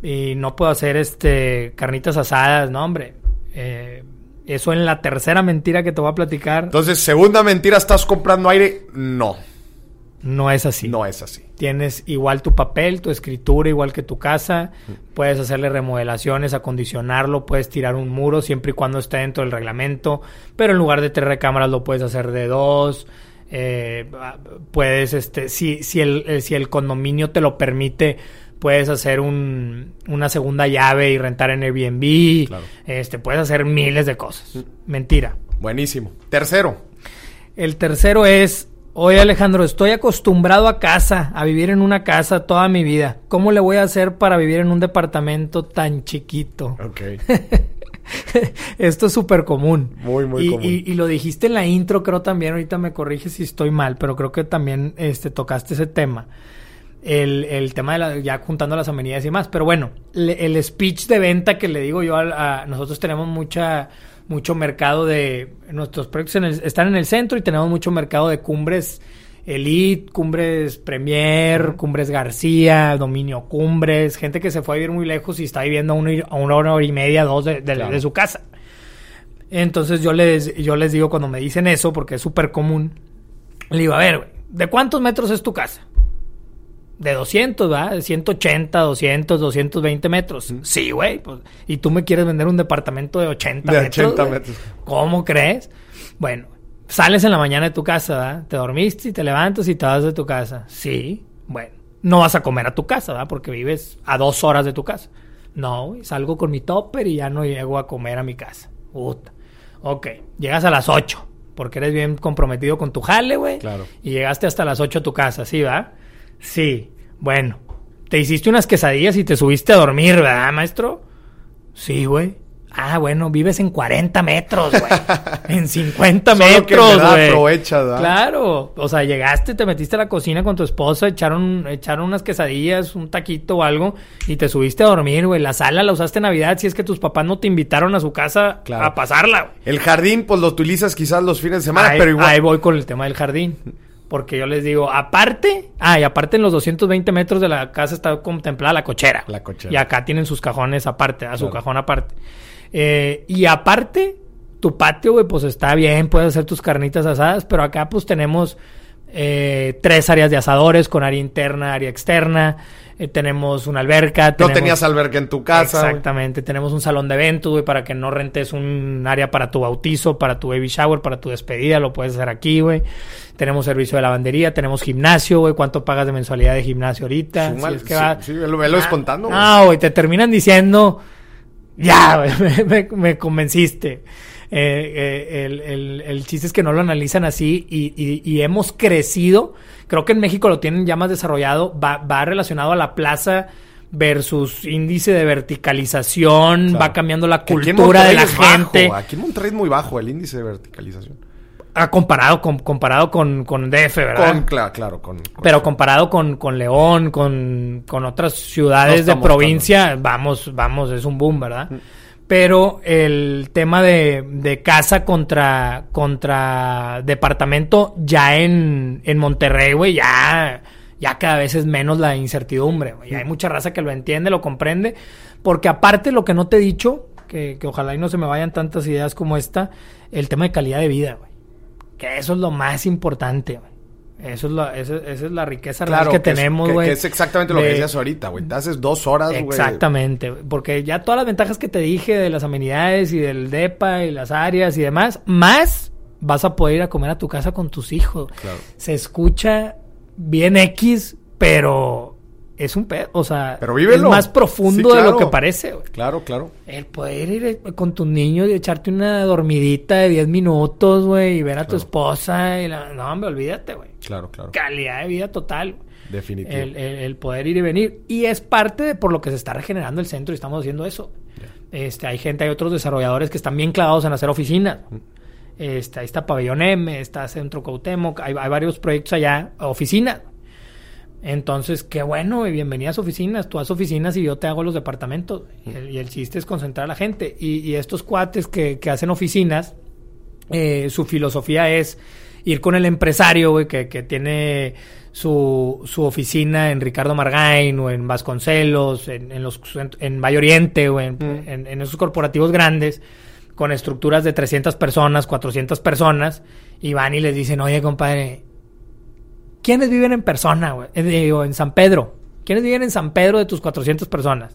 y no puedo hacer este carnitas asadas. No, hombre. Eh, eso en la tercera mentira que te voy a platicar Entonces, segunda mentira, ¿estás comprando aire? No, no es así. no es así. Tienes igual tu papel, tu escritura, igual que tu casa. Puedes hacerle remodelaciones, acondicionarlo, puedes tirar un muro siempre y cuando esté dentro del reglamento. Pero en lugar de tres recámaras lo puedes hacer de dos. Eh, puedes, este, si, si, el, eh, si el condominio te lo permite, puedes hacer un, una segunda llave y rentar en Airbnb. Claro. Este, puedes hacer miles de cosas. Mentira. Buenísimo. Tercero, El tercero es, oye Alejandro, estoy acostumbrado a casa, a vivir en una casa toda mi vida. ¿Cómo le voy a hacer para vivir en un departamento tan chiquito? ok. [laughs] Esto es súper común. Muy, muy y, común. Y, y lo dijiste en la intro, creo también, ahorita me corriges si estoy mal, pero creo que también este, tocaste ese tema. El, el tema de la, ya juntando las amenidades y más. Pero bueno, le- el speech de venta que le digo yo a, a- nosotros tenemos mucha mucho mercado de nuestros proyectos en el- están en el centro y tenemos mucho mercado de cumbres Elite, Cumbres Premier, Cumbres García, Dominio Cumbres, gente que se fue a vivir muy lejos y está viviendo a una, a una hora y media, dos de, de- Claro. de su casa. Entonces yo les, yo les digo cuando me dicen eso, porque es súper común, le digo, a ver, ¿de cuántos metros es tu casa? De 200, ¿verdad? De 180, 200, 220 metros. Sí, güey. Pues, y tú me quieres vender un departamento de 80 De metros. 80 güey? metros. ¿Cómo crees? Bueno, sales en la mañana de tu casa, ¿verdad? Te dormiste y te levantas y te vas de tu casa. Sí, bueno. No vas a comer a tu casa, ¿verdad? Porque vives a dos horas de tu casa. No, güey, salgo con mi topper y ya no llego a comer a mi casa. Puta. Ok, llegas a las 8, porque eres bien comprometido con tu jale, güey. Claro. Y llegaste hasta las 8 a tu casa, ¿sí, va? Sí, bueno. Te hiciste unas quesadillas y te subiste a dormir, ¿verdad, maestro? Sí, güey. Ah, bueno, vives en 40 metros, güey. [laughs] en 50 Solo que en metros, güey. aprovechas, ¿verdad? Claro. O sea, llegaste, te metiste a la cocina con tu esposa, echaron, echaron unas quesadillas, un taquito o algo, y te subiste a dormir, güey. La sala la usaste en Navidad si es que tus papás no te invitaron a su casa Claro. a pasarla, güey. El jardín, pues lo utilizas quizás los fines de semana, ahí, pero igual. ahí voy con el tema del jardín. Porque yo les digo, aparte, ah, y aparte en los 220 metros de la casa está contemplada la cochera. La cochera. Y acá tienen sus cajones aparte, a su Claro. cajón aparte. Eh, y aparte, tu patio, güey, pues está bien, puedes hacer tus carnitas asadas, pero acá pues tenemos eh, tres áreas de asadores con área interna, área externa. Eh, tenemos una alberca. No tenemos- tenías alberca en tu casa. Exactamente. Tenemos un salón de eventos, güey, para que no rentes un área para tu bautizo, para tu baby shower, para tu despedida. Lo puedes hacer aquí, güey. Tenemos servicio de lavandería, tenemos gimnasio, güey. ¿Cuánto pagas de mensualidad de gimnasio ahorita? Si es que sí, va- sí, velo- velo descontando, güey. No, güey, te terminan diciendo, ya, güey, [laughs] me, me- me convenciste. Eh, eh, el, el- el chiste es que no lo analizan así y, y- y hemos crecido. Creo que en México lo tienen ya más desarrollado. Va, va relacionado a la plaza versus índice de verticalización. Claro. Va cambiando la cultura de la bajo, gente. Aquí en Monterrey es muy bajo el índice de verticalización. Ah, comparado con, comparado con, con DF, ¿verdad? Con, claro, claro, con, con- Pero comparado con, con León, con, con otras No ciudades de provincia, vamos, vamos, es un boom, ¿verdad? Pero el tema de, de casa contra, contra departamento, ya en, en Monterrey, güey, ya, ya cada vez es menos la incertidumbre. Ya hay mucha raza que lo entiende, lo comprende. Porque aparte lo que no te he dicho, que, que ojalá y no se me vayan tantas ideas como esta, el tema de calidad de vida, güey. Que eso es lo más importante, güey. Eso es la, esa es la riqueza real que, que es- tenemos, güey. que es exactamente lo que de- decías ahorita, güey. Te haces dos horas, güey. Exactamente, porque ya todas las ventajas que te dije de las amenidades y del DEPA y las áreas y demás, más vas a poder ir a comer a tu casa con tus hijos. Claro. Se escucha bien X, pero es un pedo, o sea, Pero vívelo. es más profundo Sí, de lo que parece, güey. Claro, claro. El poder ir eh, con tus niños y echarte una dormidita de 10 minutos, güey, y ver a tu esposa y la... No, hombre, olvídate, güey. Claro, claro. Calidad de vida total. güey. Definitivo. El, el- el poder ir y venir. Y es parte de por lo que se está regenerando el centro y estamos haciendo eso. Este, hay gente, hay otros desarrolladores que están bien clavados en hacer oficinas. Este, ahí está Pabellón M, está Centro Cuauhtémoc, hay, hay varios proyectos allá, oficinas. Entonces, qué bueno, güey, bienvenidas oficinas. Tú haz oficinas y yo te hago los departamentos. Y el, y el chiste es concentrar a la gente. Y, y estos cuates que, que hacen oficinas, eh, su filosofía es ir con el empresario, güey, que, que tiene su, su oficina en Ricardo Margain o en Vasconcelos, en, en los en Valle Oriente o en, Mm. en- en esos corporativos grandes, con estructuras de 300 personas, 400 personas, y van y les dicen, oye, compadre, ¿quiénes viven en persona, güey? Eh, digo, en San Pedro. ¿Quiénes viven en San Pedro de tus 400 personas?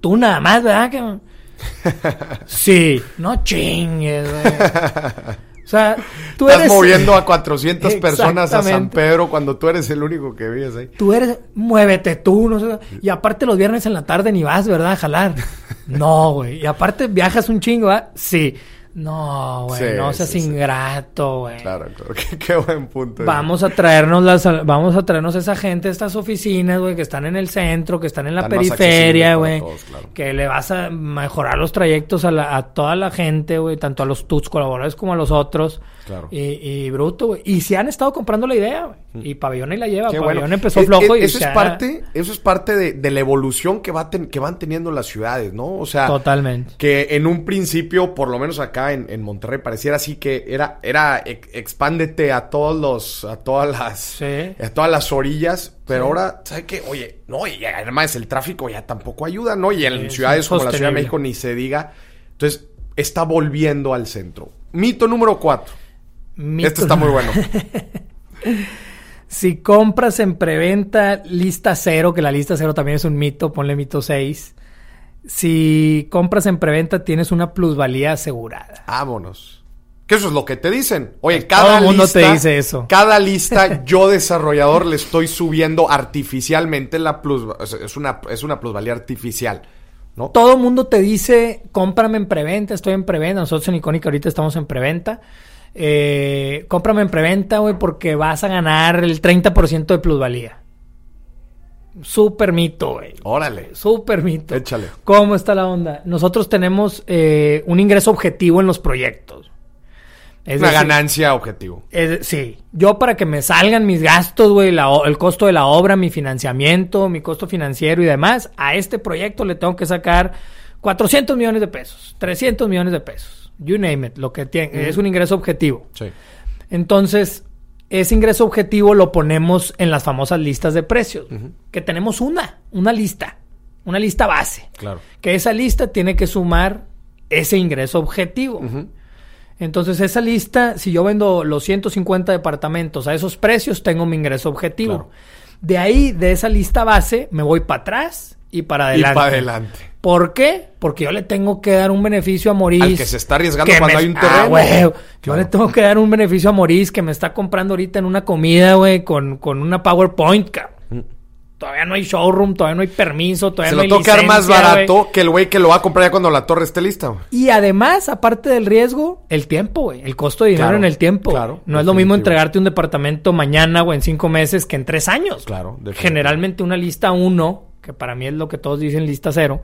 Tú nada más, ¿verdad? cabrón? [laughs] sí, no chingues, güey. O sea, tú Estás eres... moviendo a 400 [laughs] personas a San. Pedro cuando tú eres el único que vives ahí. Tú eres, muévete tú, no sé. Y aparte los viernes en la tarde ni vas, ¿verdad? A jalar. [laughs] No, güey. Y aparte viajas un chingo, ¿verdad? Sí. No, güey. Sí, no seas sí, ingrato, güey. Claro, claro. [laughs] Qué, qué buen punto. Vamos a traernos las, vamos a traernos esa gente, estas oficinas, güey, que están en el centro, que están en la Están periferia, güey. para todos, claro. Que le vas a mejorar los trayectos a, la- a toda la gente, güey, tanto a los tus colaboradores como a los otros. Claro. Y, y bruto, güey. Y se han estado comprando la idea, güey. Y Pabellón ahí la lleva. Qué Pabellón bueno. empezó flojo es- y eso es parte, eso es parte de, de la evolución que va ten- que van teniendo las ciudades, ¿no? O sea, Totalmente. que en un principio, por lo menos acá en, en Monterrey, pareciera así que era, era ex- expándete a todos los, a todas las, Sí. a todas las orillas, pero Sí. ahora, ¿sabes qué? Oye, no, y además el tráfico ya tampoco ayuda, ¿no? Y en Sí, ciudades como la Ciudad de. México ni se diga. Entonces, está volviendo al centro. Mito número cuatro. Este está muy bueno. [laughs] Si compras en preventa lista cero, que la lista cero también es un mito, ponle mito 6. Si compras en preventa tienes una plusvalía asegurada. Vámonos. Que eso es lo que te dicen. Oye, Todo cada el mundo lista. te dice eso. Cada lista, [laughs] yo desarrollador le estoy subiendo artificialmente la plus. Es una, es una plusvalía artificial. ¿No? Todo el mundo te dice, cómprame en preventa, estoy en preventa. Nosotros en Icónica ahorita estamos en preventa. Eh, cómprame en preventa, güey, porque vas a ganar el 30% de plusvalía. Súper mito, güey. Órale. Súper mito. Échale. ¿Cómo está la onda? Nosotros tenemos eh, un ingreso objetivo en los proyectos. Es una decir, ganancia objetivo. es- sí, yo para que me salgan mis gastos, güey, la el costo de la obra, mi financiamiento, mi costo financiero y demás, a este proyecto le tengo que sacar 400 millones de pesos, 300 millones de pesos, you name it, lo que tiene, es un ingreso objetivo. Sí. Entonces, ese ingreso objetivo lo ponemos en las famosas listas de precios, que tenemos una, una lista, una lista base, Claro. que esa lista tiene que sumar ese ingreso objetivo. Entonces, esa lista, si yo vendo los 150 departamentos a esos precios, tengo mi ingreso objetivo. Claro. De ahí, de esa lista base, me voy para atrás y para adelante. Y para adelante. ¿Por qué? Porque yo le tengo que dar un beneficio a Moris. Al que se está arriesgando cuando me- hay un Ah, terreno. Yo Claro. le tengo que dar un beneficio a Moris que me está comprando ahorita en una comida, güey, con, con una PowerPoint, cabrón. Todavía no hay showroom, todavía no hay permiso, todavía Se no lo hay tengo que dar más barato que el güey que lo va a comprar ya cuando la torre esté lista. güey. Y además, aparte del riesgo, el tiempo, güey. El costo de dinero Claro, en el tiempo. claro, no es lo mismo entregarte un departamento mañana o en cinco meses que en tres años. Claro. Generalmente una lista 1, que para mí es lo que todos dicen lista 0.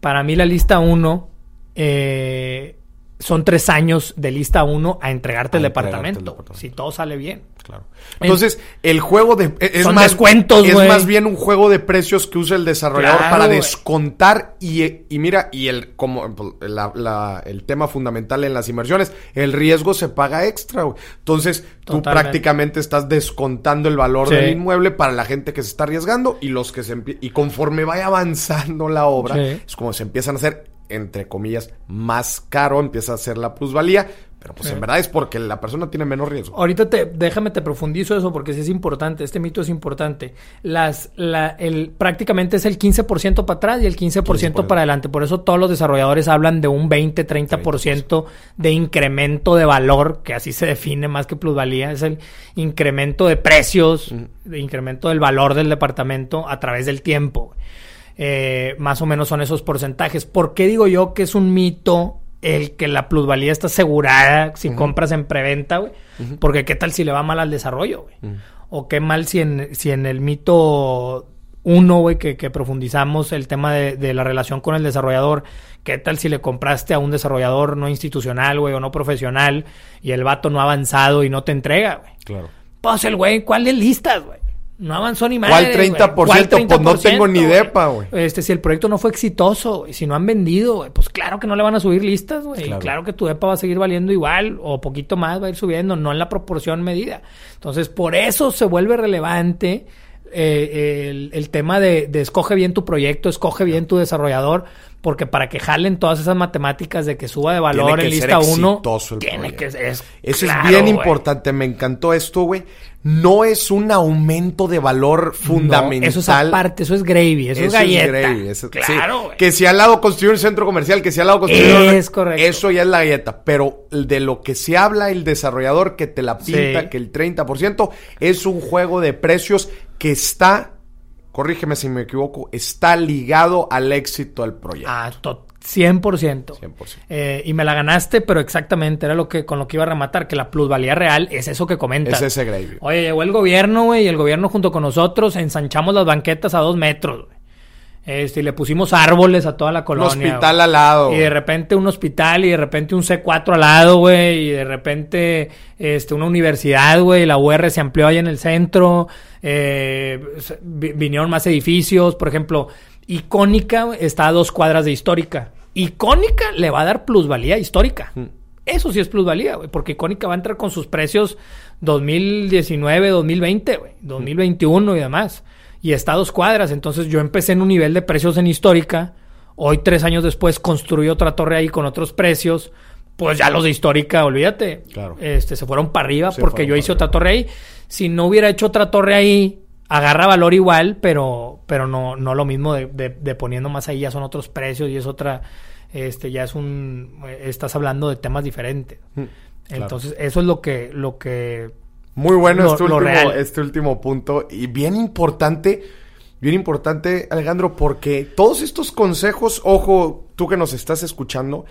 Para mí la lista 1 eh, son tres años de lista 1 a entregarte A el entregarte el departamento. Si todo sale bien. Claro. Entonces, el juego de. e, Es Son más, descuentos, Es más bien un juego de precios que usa el desarrollador Claro, para descontar. Y, y mira, y el, como la- la- el tema fundamental en las inversiones, el riesgo se paga extra, güey. Entonces, tú prácticamente estás descontando el valor Sí. del inmueble para la gente que se está arriesgando y los que se y conforme vaya avanzando la obra, Sí. es como se empiezan a hacer, entre comillas, más caro, empieza a ser la plusvalía. Pero pues Sí. en verdad es porque la persona tiene menos riesgo. Ahorita te, déjame te profundizo eso porque sí es importante, este mito es importante. Las, la, el, prácticamente es el 15% para atrás y el 15%, para adelante. Por eso todos los desarrolladores hablan de un 20-30% de incremento de valor, que así se define más que plusvalía, es el incremento de precios, de incremento del valor del departamento a través del tiempo. Eh, más o menos son esos porcentajes. ¿Por qué digo yo que es un mito el que la plusvalía está asegurada si compras en preventa, güey? Porque qué tal si le va mal al desarrollo, güey. O qué mal si en, si en el mito uno, güey, que, que profundizamos el tema de, de la relación con el desarrollador, qué tal si le compraste a un desarrollador no institucional, güey, o no profesional, y el vato no ha avanzado y no te entrega, güey. Claro. Pues el güey, ¿cuál de listas, güey? No avanzó ni madre. ¿Cuál 30%? güey. Pues no tengo ni depa, güey. Este, si el proyecto no fue exitoso, güey, si no han vendido, güey, pues claro que no le van a subir listas, güey. Claro. Claro. que tu depa va a seguir valiendo igual o poquito más va a ir subiendo, no en la proporción medida. Entonces, por eso se vuelve relevante eh, el, el tema de, de escoge bien tu proyecto, escoge bien tu desarrollador, porque para que jalen todas esas matemáticas de que suba de valor Tiene en que ser lista 1, exitoso el tiene que proyecto. ser. es- Eso claro, es bien importante, me encantó esto, güey. No es un aumento de valor fundamental. No, eso es aparte, eso es gravy, eso, es galleta. gravy, eso- sí. claro, güey. Que si al lado construye un centro comercial, que si al lado construye... Es correcto. Eso ya es la galleta. Pero de lo que se habla el desarrollador que te la pinta, Sí. que el 30%, es un juego de precios que está, corrígeme si me equivoco, está ligado al éxito del proyecto. Ah, to- 100%. 100%. Eh, y me la ganaste, pero exactamente era lo que con lo que iba a rematar, que la plusvalía real es eso que comentas. Es ese gravy. Oye, llegó el gobierno, güey, y el gobierno junto con nosotros ensanchamos las banquetas a dos metros, güey. Este, y le pusimos árboles a toda la Un colonia. hospital güey. al lado. Y de repente un hospital y de repente un C4 al lado, güey. Y de repente este, una universidad, güey. La UR se amplió ahí en el centro. eh, vinieron más edificios. Por ejemplo, Icónica está a dos cuadras de Histórica. Icónica le va a dar plusvalía histórica. Eso sí es plusvalía, güey. Porque Icónica va a entrar con sus precios 2019, 2020, güey. 2021 y demás. Y está a dos cuadras. Entonces yo empecé en un nivel de precios en Histórica. Hoy, tres años después, construí otra torre ahí con otros precios. Pues ya los de Histórica, olvídate. Claro. Este, se fueron para arriba Se porque yo hice arriba. otra torre ahí. Si no hubiera hecho otra torre ahí, agarra valor igual, pero, pero no, no lo mismo de, de- de poniendo más ahí, ya son otros precios y es otra, este, ya es un, eh, estás hablando de temas diferentes. Mm, claro. Entonces, eso es lo que, lo que, Muy bueno Lo- este, último, este último punto. Y bien importante, bien importante, Alejandro, porque todos estos consejos, ojo, tú que nos estás escuchando,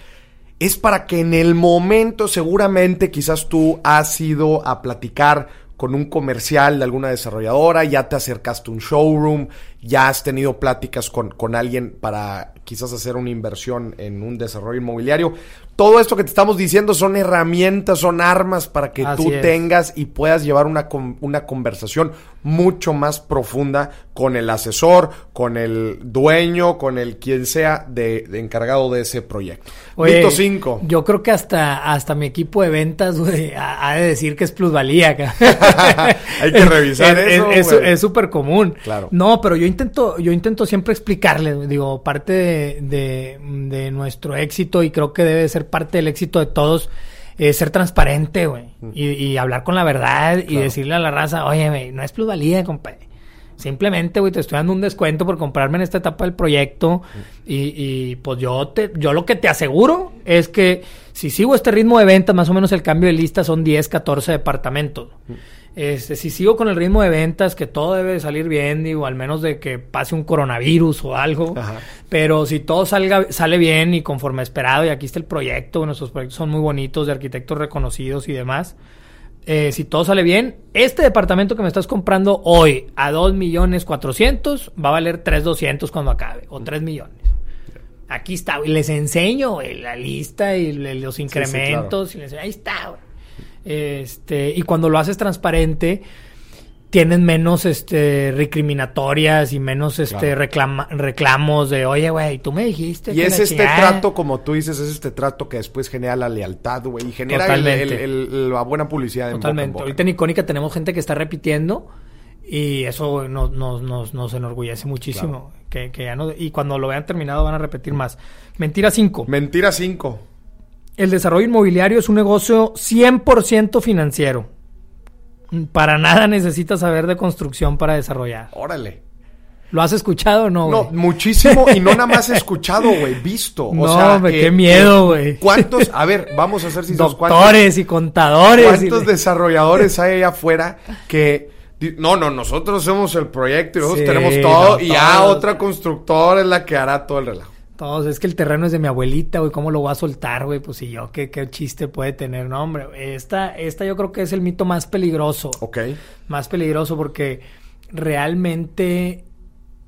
es para que en el momento, seguramente, quizás tú has ido a platicar con un comercial de alguna desarrolladora, ya te acercaste a un showroom, ya has tenido pláticas con, con alguien para quizás hacer una inversión en un desarrollo inmobiliario. Todo esto que te estamos diciendo son herramientas, son armas para que Así tú es. tengas y puedas llevar una, una conversación mucho más profunda con el asesor, con el dueño, con el quien sea de, de encargado de ese proyecto. Oye, Mito 5. Yo creo que hasta, hasta mi equipo de ventas, ha, ha de decir que es plusvalía. [laughs] Hay que revisar [laughs] Es- eso, es súper común. Claro. No, pero yo intento, yo intento siempre explicarles, digo, parte de, de- de nuestro éxito y creo que debe ser parte del éxito de todos, es ser transparente, güey. Y, hablar con la verdad y decirle a la raza, oye, güey, no es plusvalía, compadre. Simplemente, güey, te estoy dando un descuento por comprarme en esta etapa del proyecto. Y, y, pues yo te, yo lo que te aseguro es que si sigo este ritmo de ventas, más o menos el cambio de lista son 10, 14 departamentos. Este, si sigo con el ritmo de ventas, que todo debe salir bien, digo, al menos de que pase un coronavirus o algo. Pero si todo salga, sale bien y conforme esperado, y aquí está el proyecto, nuestros proyectos son muy bonitos, de arquitectos reconocidos y demás. Eh, si todo sale bien, este departamento que me estás comprando hoy a 2 millones 400 va a valer 3 200 cuando acabe, o 3 millones. Aquí está, y les enseño la lista y los incrementos, y les, ahí está, güey. Este, y cuando lo haces transparente, tienen menos este recriminatorias y menos este reclamos de oye güey tú me dijiste y es este trato como tú dices es este trato que después genera la lealtad güey y genera la buena publicidad totalmente. Ahorita en icónica tenemos gente que está repitiendo y eso nos, nos, nos, enorgullece muchísimo que, que, ya no y cuando lo vean terminado van a repetir más. Mentira 5 mentira 5 el desarrollo inmobiliario es un negocio 100% financiero. Para nada necesitas saber de construcción para desarrollar. Órale. ¿Lo has escuchado o no? No, muchísimo y no nada más [laughs] escuchado, güey, visto. No, o qué miedo, güey. ¿Cuántos? A ver, [laughs] vamos a hacer si Doctores y contadores. ¿Cuántos desarrolladores [laughs] hay allá afuera que no, no, nosotros somos el proyecto y nosotros tenemos todo y ya otra constructora es la que hará todo el relajo? Todos, es que el terreno es de mi abuelita, güey, ¿cómo lo voy a soltar, güey? Pues si yo, ¿qué, qué chiste puede tener? No, hombre, esta, esta yo creo que es el mito más peligroso. Ok. Más peligroso porque realmente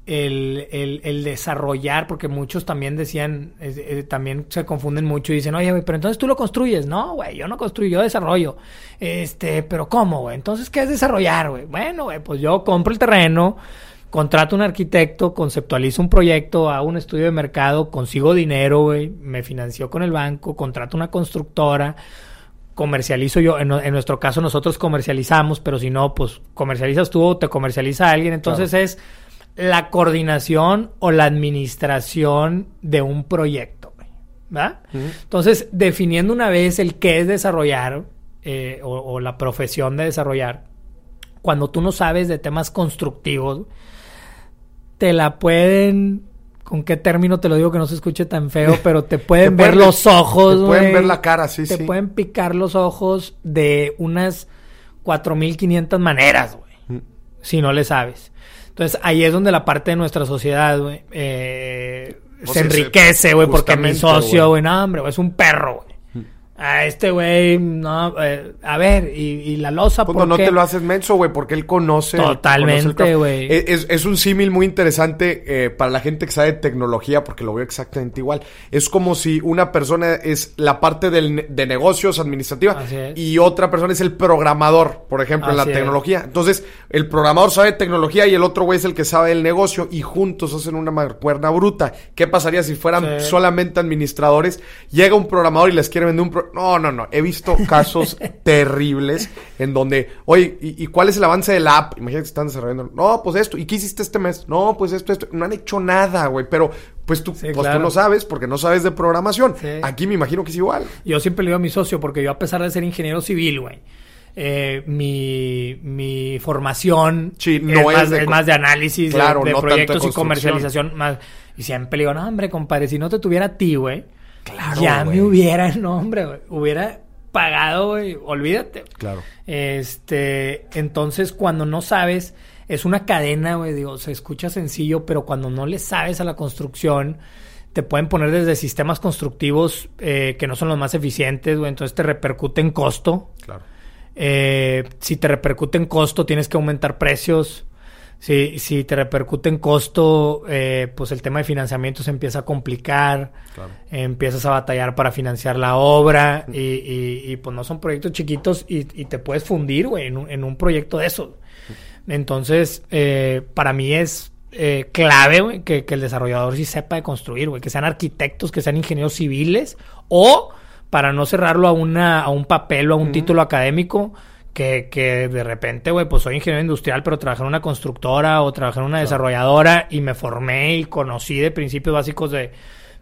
el, el, el desarrollar, porque muchos también decían, eh, también se confunden mucho y dicen, oye, güey, pero entonces tú lo construyes. No, güey, yo no construyo, yo desarrollo. Este, pero ¿cómo, güey? Entonces, ¿qué es desarrollar, güey? Bueno, güey, pues yo compro el terreno contrato un arquitecto, conceptualizo un proyecto, hago un estudio de mercado, consigo dinero, me financió con el banco, contrato una constructora, comercializo yo, en, nuestro caso nosotros comercializamos, pero si no, pues comercializas tú o te comercializa alguien, entonces es la coordinación o la administración de un proyecto, ¿verdad? Entonces, definiendo una vez el qué es desarrollar eh, o, o la profesión de desarrollar, cuando tú no sabes de temas constructivos, te la pueden ¿Con qué término te lo digo que no se escuche tan feo? [laughs] Pero te pueden ver los ojos, Te pueden ver la cara, sí, sí. Te pueden picar los ojos de unas 4.500 maneras, güey. Mm. Si no le sabes. Entonces, ahí es donde la parte de nuestra sociedad, güey, eh, se enriquece, güey, porque mi socio, güey, no, hombre, es un perro, güey a este güey, no, eh, a ver, y, la losa, Cuando no te lo haces menso, güey, porque él conoce. Totalmente, güey. Es, es, un símil muy interesante eh, para la gente que sabe tecnología, porque lo veo exactamente igual. Es como si una persona es la parte del, de negocios administrativa y otra persona es el programador, por ejemplo, en la tecnología. Entonces, el programador sabe tecnología y el otro güey es el que sabe del negocio y juntos hacen una cuerna bruta. ¿Qué pasaría si fueran solamente administradores? Llega un programador y les quiere vender un no, no, no. He visto casos [laughs] terribles en donde, oye, ¿y, cuál es el avance de la app? Imagínate que están desarrollando. No, pues esto. ¿Y qué hiciste este mes? No, pues esto, esto. No han hecho nada, güey. Pero pues tú, pues tú no sabes porque no sabes de programación. Aquí me imagino que es igual. Yo siempre le digo a mi socio porque yo a pesar de ser ingeniero civil, güey. Eh, mi, mi formación no es, más, de, análisis de, proyectos y comercialización. Más, y siempre le digo, no, hombre, compadre, si no te tuviera a ti, güey, ya me hubiera, [laughs] no, hombre, hubiera pagado, güey, olvídate. Claro. Este, entonces cuando no sabes, es una cadena, güey, digo, se escucha sencillo, pero cuando no le sabes a la construcción, te pueden poner desde sistemas constructivos eh, que no son los más eficientes, güey, entonces te repercute en costo. Claro. Eh, si te repercute en costo, tienes que aumentar precios. Si, si te repercute en costo, eh, pues el tema de financiamiento se empieza a complicar, empiezas a batallar para financiar la obra y, y, pues no son proyectos chiquitos y, te puedes fundir, güey, en un, en un proyecto de eso. Entonces, eh, para mí es eh, clave, güey, que, que, el desarrollador sí sepa de construir, güey, que sean arquitectos, que sean ingenieros civiles o para no cerrarlo a, una, a un papel o a un título académico, que, que de repente, güey, pues soy ingeniero industrial, pero trabajé en una constructora o trabajé en una desarrolladora y me formé y conocí de principios básicos de,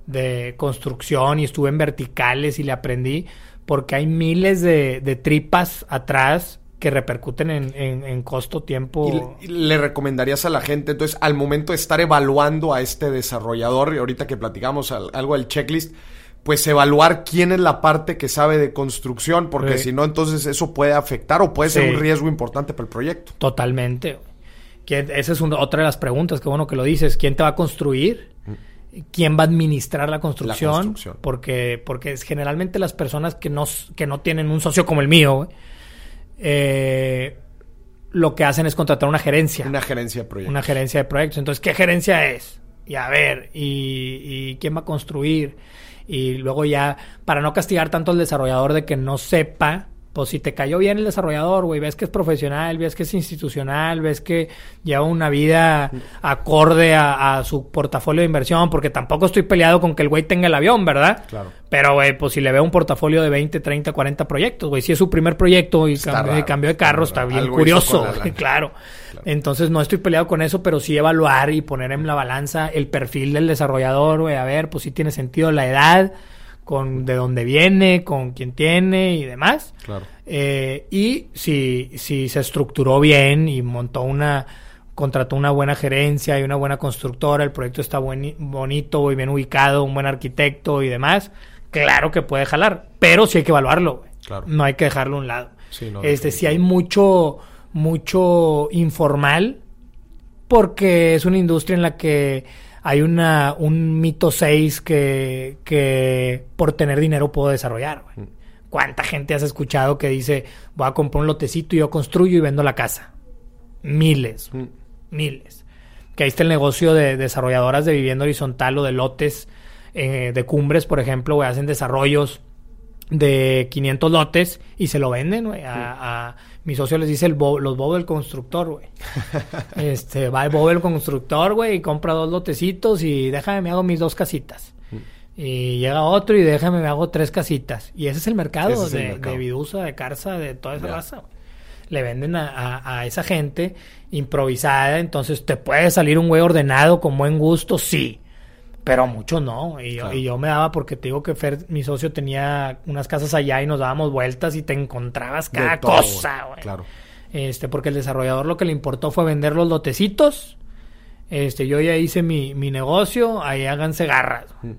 de construcción y estuve en verticales y le aprendí. porque hay miles de, de tripas atrás que repercuten en, en, costo, tiempo. ¿Y le, recomendarías a la gente, entonces, al momento de estar evaluando a este desarrollador, y ahorita que platicamos algo del checklist, pues evaluar quién es la parte que sabe de construcción, porque si no, entonces eso puede afectar o puede ser un riesgo importante para el proyecto. Totalmente. esa es otra de las preguntas, que bueno que lo dices. ¿Quién te va a construir? Mm. ¿Quién va a administrar la construcción? Porque, porque es generalmente las personas que no, que no tienen un socio como el mío, eh, lo que hacen es contratar una gerencia. Una gerencia de proyectos. Una gerencia de proyectos. Entonces, ¿qué gerencia es? Y a ver, y, y quién va a construir? Y luego ya, para no castigar tanto al desarrollador de que no sepa, pues si te cayó bien el desarrollador, güey, ves que es profesional, ves que es institucional, ves que lleva una vida acorde a, su portafolio de inversión, porque tampoco estoy peleado con que el güey tenga el avión, ¿verdad? Claro. Pero, güey, pues si le veo un portafolio de 20, 30, 40 proyectos, güey, si es su primer proyecto y cambio de carro, está bien curioso, [laughs] claro. Entonces no estoy peleado con eso, pero sí evaluar y poner en la balanza el perfil del desarrollador, güey, a ver, pues si tiene sentido la edad, con de dónde viene, con quién tiene y demás. Claro. Eh, y si, si se estructuró bien y montó una, contrató una buena gerencia y una buena constructora, el proyecto está buen, bonito y bien ubicado, un buen arquitecto y demás, claro que puede jalar, pero sí hay que evaluarlo, Claro. No hay que dejarlo a un lado. este, si hay mucho, mucho informal, porque es una industria en la que hay una, un mito 6 que, que por tener dinero puedo desarrollar. Mm. ¿Cuánta gente has escuchado que dice, voy a comprar un lotecito y yo construyo y vendo la casa? Miles, mm. miles. Que ahí está el negocio de desarrolladoras de vivienda horizontal o de lotes eh, de cumbres, por ejemplo, hacen desarrollos de 500 lotes y se lo venden, güey, a, mi socio les dice el los bobos del constructor, güey. [laughs] este, va el bobo del constructor, güey, y compra dos lotecitos y déjame me hago mis dos casitas. Mm. Y llega otro y déjame me hago tres casitas. Y ese es el mercado, de, de Vidusa, de Carza, de toda esa raza, Le venden a, a, esa gente improvisada, entonces te puede salir un güey ordenado con buen gusto, sí pero mucho no. Y, yo, me daba porque te digo que Fer, mi socio, tenía unas casas allá y nos dábamos vueltas y te encontrabas cada cosa, güey. Claro. Este, porque el desarrollador lo que le importó fue vender los lotecitos. Este, yo ya hice mi, mi negocio, ahí háganse garras. Mm.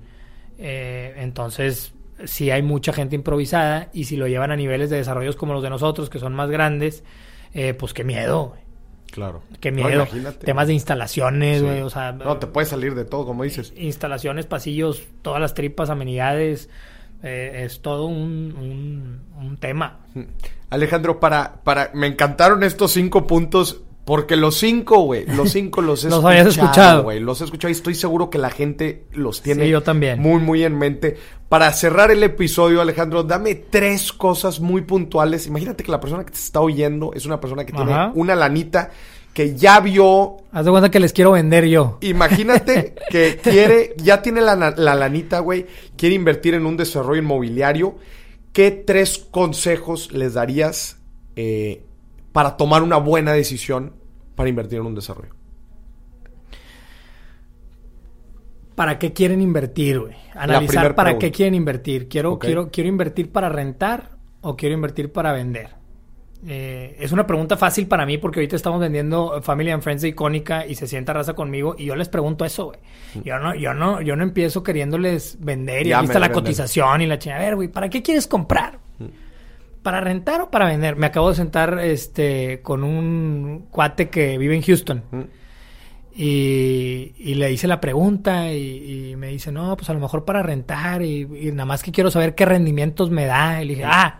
Eh, entonces, si hay mucha gente improvisada y si lo llevan a niveles de desarrollos como los de nosotros, que son más grandes, eh, pues qué miedo, güey. Claro. Qué miedo. Temas de instalaciones, güey, o sea... No, te puede salir de todo, como dices. Instalaciones, pasillos, todas las tripas, amenidades, eh, es todo un, un, tema. Alejandro, para, para... Me encantaron estos cinco puntos porque los cinco, güey, los cinco los [laughs] he los escuchado, escuchado, güey. Los he escuchado y estoy seguro que la gente los tiene yo también. muy, muy en mente. Para cerrar el episodio, Alejandro, dame tres cosas muy puntuales. Imagínate que la persona que te está oyendo es una persona que tiene una lanita que ya vio. Haz de cuenta que les quiero vender yo. Imagínate [laughs] que quiere, ya tiene la, la lanita, güey, quiere invertir en un desarrollo inmobiliario. ¿Qué tres consejos les darías eh, para tomar una buena decisión para invertir en un desarrollo? ¿Para qué quieren invertir, güey? Analizar para qué quieren invertir. Quiero, quiero, quiero invertir para rentar o quiero invertir para vender. Eh, es una pregunta fácil para mí porque ahorita estamos vendiendo Family and Friends de Icónica y se sienta raza conmigo y yo les pregunto eso, güey. Yo no, yo no, yo no empiezo queriéndoles vender y ahí está la cotización y la chingada. A ver, güey, ¿para qué quieres comprar? Mm. ¿Para rentar o para vender? Me acabo de sentar este, con un cuate que vive en Houston. Y, le hice la pregunta y, me dice, no, pues a lo mejor para rentar y, nada más que quiero saber qué rendimientos me da. Y le dije, ah,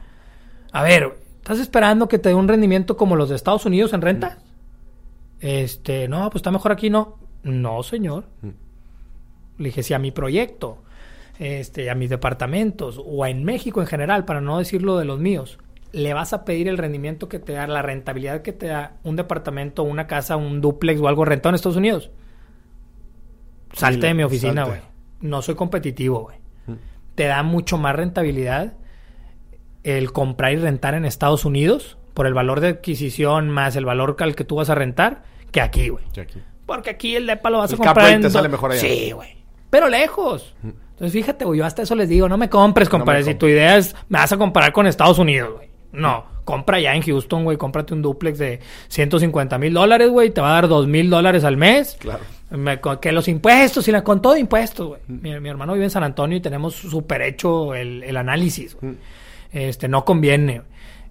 a ver, ¿estás esperando que te dé un rendimiento como los de Estados Unidos en renta? Este, no, pues está mejor aquí, no. No, señor. Le dije, si a mi proyecto este, a mis departamentos o en México en general, para no decirlo de los míos, le vas a pedir el rendimiento que te da, la rentabilidad que te da un departamento, una casa, un duplex o algo rentado en Estados Unidos. Salte de mi oficina, güey. No soy competitivo, güey. Mm. Te da mucho más rentabilidad el comprar y rentar en Estados Unidos por el valor de adquisición más el valor al que tú vas a rentar que aquí, güey. Porque aquí el depa lo vas a comprar en... te sale mejor allá. Sí, güey. Pero lejos. Mm. Entonces, fíjate, güey, yo hasta eso les digo, no me compres, compadre. si tu idea es, me vas a comparar con Estados Unidos, güey. No, compra ya en Houston, güey, cómprate un duplex de 150 mil dólares, güey, te va a dar 2 mil dólares al mes. Claro. que los impuestos, y la, con todo impuestos, güey. Mi, hermano vive en San Antonio y tenemos súper hecho el, análisis, Este, no conviene.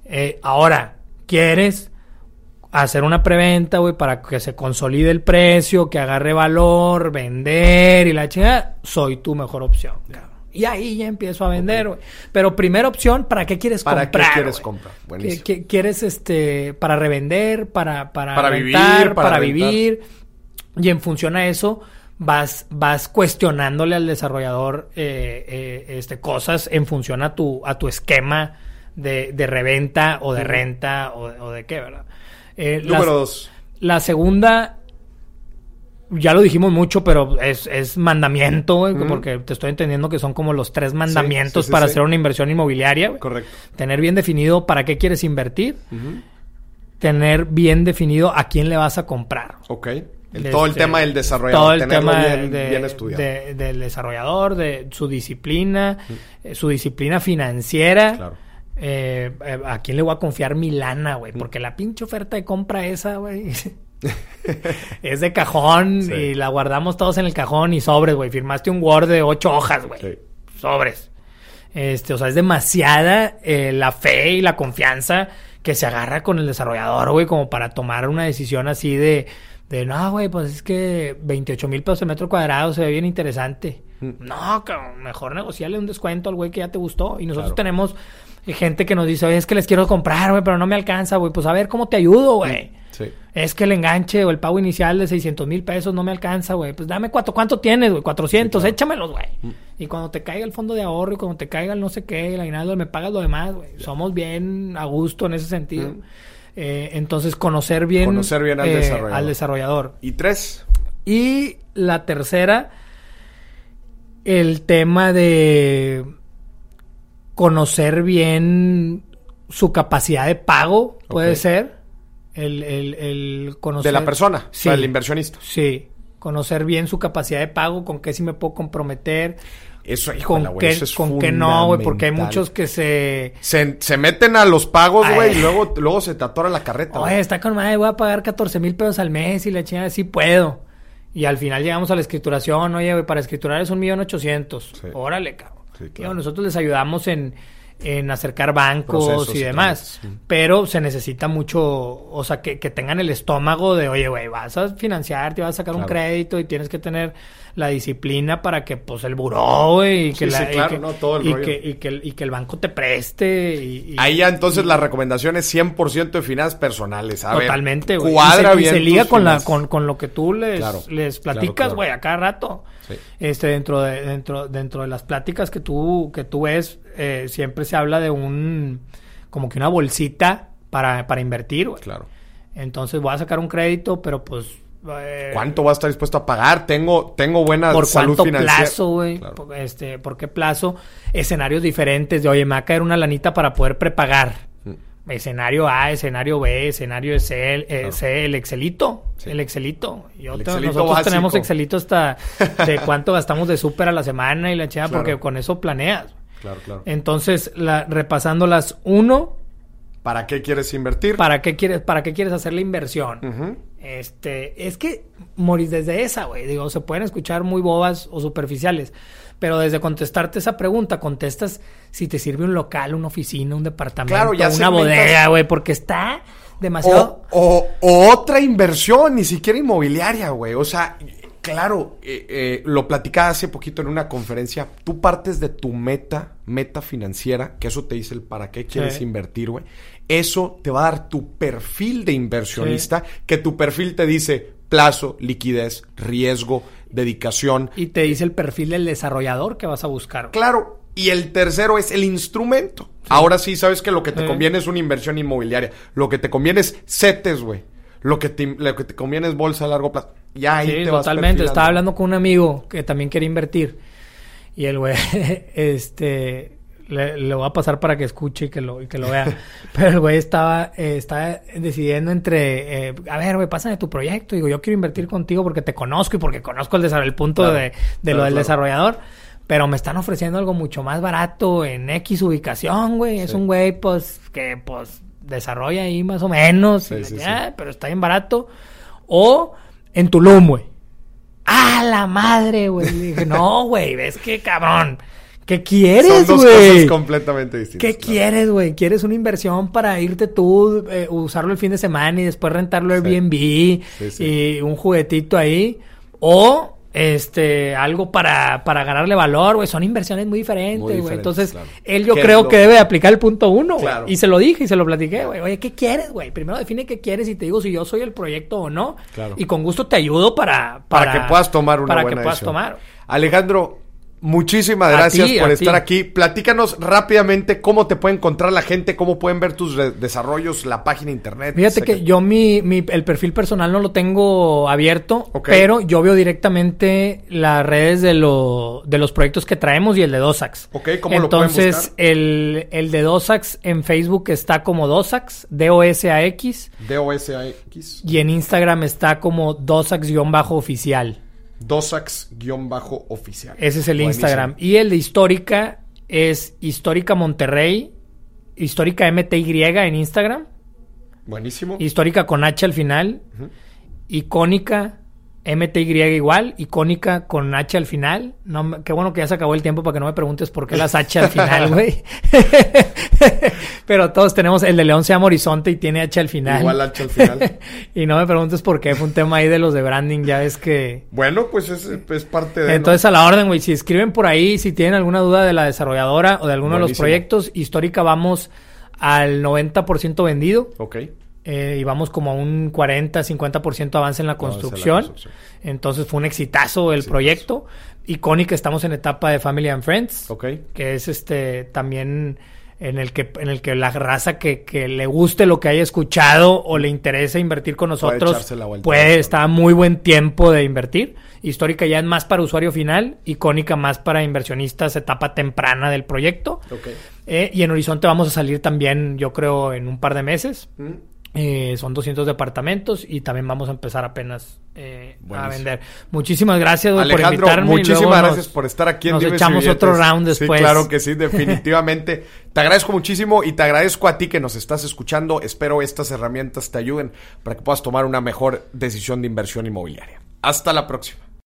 Eh, ahora, ¿quieres hacer una preventa, güey, para que se consolide el precio, que agarre valor, vender y la chingada, soy tu mejor opción. Y ahí ya empiezo a vender, güey. Pero primera opción, ¿para qué quieres comprar? ¿Para qué quieres comprar? Buenísimo. ¿Quieres este para revender, para para, para vivir, para, vivir? Y en función a eso vas vas cuestionándole al desarrollador eh, eh, este cosas en función a tu a tu esquema de, de reventa o de renta o, o de qué, ¿verdad? Eh, Número dos. La segunda, ya lo dijimos mucho, pero es, es mandamiento, güey, porque te estoy entendiendo que son como los tres mandamientos para hacer una inversión inmobiliaria. Correcto. Tener bien definido para qué quieres invertir. Tener bien definido a quién le vas a comprar. Ok. todo el tema del desarrollador. Todo el tema del desarrollador, de su disciplina, eh, su disciplina financiera. Claro eh, eh, ¿a quién le voy a confiar mi lana, güey? Porque la pinche oferta de compra esa, güey, [laughs] es de cajón y la guardamos todos en el cajón y sobres, güey. Firmaste un Word de ocho hojas, güey. Sobres. Este, o sea, es demasiada eh, la fe y la confianza que se agarra con el desarrollador, güey, como para tomar una decisión así de, de no, güey, pues es que 28 mil pesos el metro cuadrado se ve bien interesante. Mm. No, cabrón, mejor negociarle un descuento al güey que ya te gustó. Y nosotros tenemos gente que nos dice, oye, es que les quiero comprar, güey, pero no me alcanza, güey. Pues a ver, ¿cómo te ayudo, güey? Sí. Es que el enganche o el pago inicial de 600 mil pesos no me alcanza, güey. Pues dame cuatro, ¿cuánto tienes, güey? 400, échamelos, güey. Mm. Y cuando te caiga el fondo de ahorro y cuando te caiga el no sé qué, el aguinaldo, me pagas lo demás, güey. Somos bien a gusto en ese sentido. Mm. Eh, entonces, conocer bien, conocer bien al, eh, desarrollador. al desarrollador. ¿Y tres? Y la tercera, el tema de conocer bien su capacidad de pago, puede ser. El, el, el, conocer... De la persona, sí, el inversionista. Sí, conocer bien su capacidad de pago, con qué sí me puedo comprometer. Eso, con qué, con qué no, güey, porque hay muchos que se... se... meten a los pagos, güey, y luego, luego se te atora la carreta. Oye, está con madre, voy a pagar 14 mil pesos al mes y la chingada, sí puedo. Y al final llegamos a la escrituración, oye, güey, para escriturar es un millón ochocientos. Órale, cabrón nosotros les ayudamos en, en acercar bancos y demás. Pero se necesita mucho, o sea, que, que tengan el estómago de, oye, güey, vas a financiar, te vas a sacar un crédito y tienes que tener la disciplina para que, pues, el buró, güey, y que, la, y, que, y, que, el banco te preste. Y, Ahí ya entonces la recomendación es 100% de finanzas personales. A Totalmente, güey. Cuadra y se, liga con, la, con, con, lo que tú les, les platicas, güey, a cada rato. Este, dentro de, dentro, dentro de las pláticas que tú, que tú ves, eh, siempre se habla de un, como que una bolsita para, para invertir, güey. Claro. Entonces voy a sacar un crédito, pero pues eh, ¿Cuánto va a estar dispuesto a pagar? Tengo, tengo buena ¿Por salud cuánto plazo, güey? Este, ¿Por qué plazo? Escenarios diferentes de, oye, me va a caer una lanita para poder prepagar. Escenario A, escenario B, escenario C, eh, C el Excelito. El Excelito. nosotros tenemos Excelito hasta de [laughs] cuánto gastamos de súper a la semana y la chingada, porque con eso planeas. Claro, claro. Entonces, la, repasando las uno. ¿Para qué quieres invertir? ¿Para qué quieres, para qué quieres hacer la inversión? Este, es que morís desde esa, güey. Digo, se pueden escuchar muy bobas o superficiales. Pero desde contestarte esa pregunta, contestas si te sirve un local, una oficina, un departamento, una bodega, güey, porque está demasiado. O, otra inversión, ni siquiera inmobiliaria, güey. O sea, claro, eh, eh, lo platicaba hace poquito en una conferencia. Tú partes de tu meta, meta financiera, que eso te dice el para qué quieres invertir, güey. Eso te va a dar tu perfil de inversionista, que tu perfil te dice plazo, liquidez, riesgo, dedicación. Y te dice el perfil del desarrollador que vas a buscar. Claro. Y el tercero es el instrumento. Ahora sí, sabes que lo que te conviene es una inversión inmobiliaria. Lo que te conviene es CETES, güey. Lo que, te, lo que te conviene es bolsa a largo plazo. Ya ahí te totalmente. Estaba hablando con un amigo que también quiere invertir. Y el güey, [laughs] este, le, voy a pasar para que escuche y que lo, que lo vea. [laughs] Pero el güey estaba, eh, estaba decidiendo entre, eh, a ver, güey, pásame tu proyecto. Digo, yo quiero invertir contigo porque te conozco y porque conozco el, el punto de, de lo del desarrollador. pero me están ofreciendo algo mucho más barato en X ubicación, güey. Es un güey, pues, que, pues, desarrolla ahí más o menos, pero está bien barato. O en Tulum, güey. ¡Ah, la madre, güey! Dije, no, güey, ves que cabrón. ¿Qué quieres, güey? Son dos cosas completamente distintas. ¿Qué quieres, güey? ¿Quieres una inversión para irte tú, eh, usarlo el fin de semana y después rentarlo Airbnb y un juguetito ahí? O este algo para, para ganarle valor, güey. Son inversiones muy diferentes, güey. Entonces, él yo creo que debe aplicar el punto uno, güey. Y se lo dije y se lo platiqué, güey. Oye, ¿qué quieres, güey? Primero define qué quieres y te digo si yo soy el proyecto o no. Y con gusto te ayudo para... Para, que puedas tomar una para que puedas tomar. Alejandro, Muchísimas gracias por estar aquí. Platícanos rápidamente cómo te puede encontrar la gente, cómo pueden ver tus desarrollos, la página internet. Fíjate que yo mi, mi, el perfil personal no lo tengo abierto, pero yo veo directamente las redes de, lo, de los proyectos que traemos y el de Dosax. Ok, ¿cómo Entonces, lo? El, el de Dosax en Facebook está como Dosax, D-O-S-A-X. D-O-S-A-X. Y en Instagram está como Dosax-oficial. Dosax-oficial. Ese es el Instagram. Y el de Histórica es Histórica Monterrey, Histórica MTY en Instagram. Buenísimo. Histórica con H al final. Icónica MTY igual, icónica con H al final. No, qué bueno que ya se acabó el tiempo para que no me preguntes por qué las H al final, [laughs] güey. [laughs] Pero todos tenemos, el de León se llama Horizonte y tiene H al final. Igual H al final. [laughs] y no me preguntes por qué, fue un tema ahí de los de branding, ya ves que... Bueno, pues es, parte de... Entonces a la orden, güey, si escriben por ahí, si tienen alguna duda de la desarrolladora o de alguno de los proyectos, histórica vamos al 90% vendido. Ok. Eh, y vamos como a un 40, 50% avance en la construcción. Entonces fue un exitazo el proyecto. Icónica, estamos en etapa de Family and Friends. Ok. Que es este también en el que, en el que la raza que, que le guste lo que haya escuchado o le interese invertir con nosotros puede, estar muy buen tiempo de invertir. Histórica ya es más para usuario final, icónica más para inversionistas, etapa temprana del proyecto. Okay. Eh, y en Horizonte vamos a salir también, yo creo, en un par de meses. Mm. Eh, son 200 departamentos y también vamos a empezar apenas eh, a vender. Muchísimas gracias por invitarme. Muchísimas gracias por estar aquí en Nos echamos otro round después. Sí, claro que sí, [laughs] definitivamente. te agradezco muchísimo y te agradezco a ti que nos estás escuchando. Espero estas herramientas te ayuden para que puedas tomar una mejor decisión de inversión inmobiliaria. Hasta la próxima.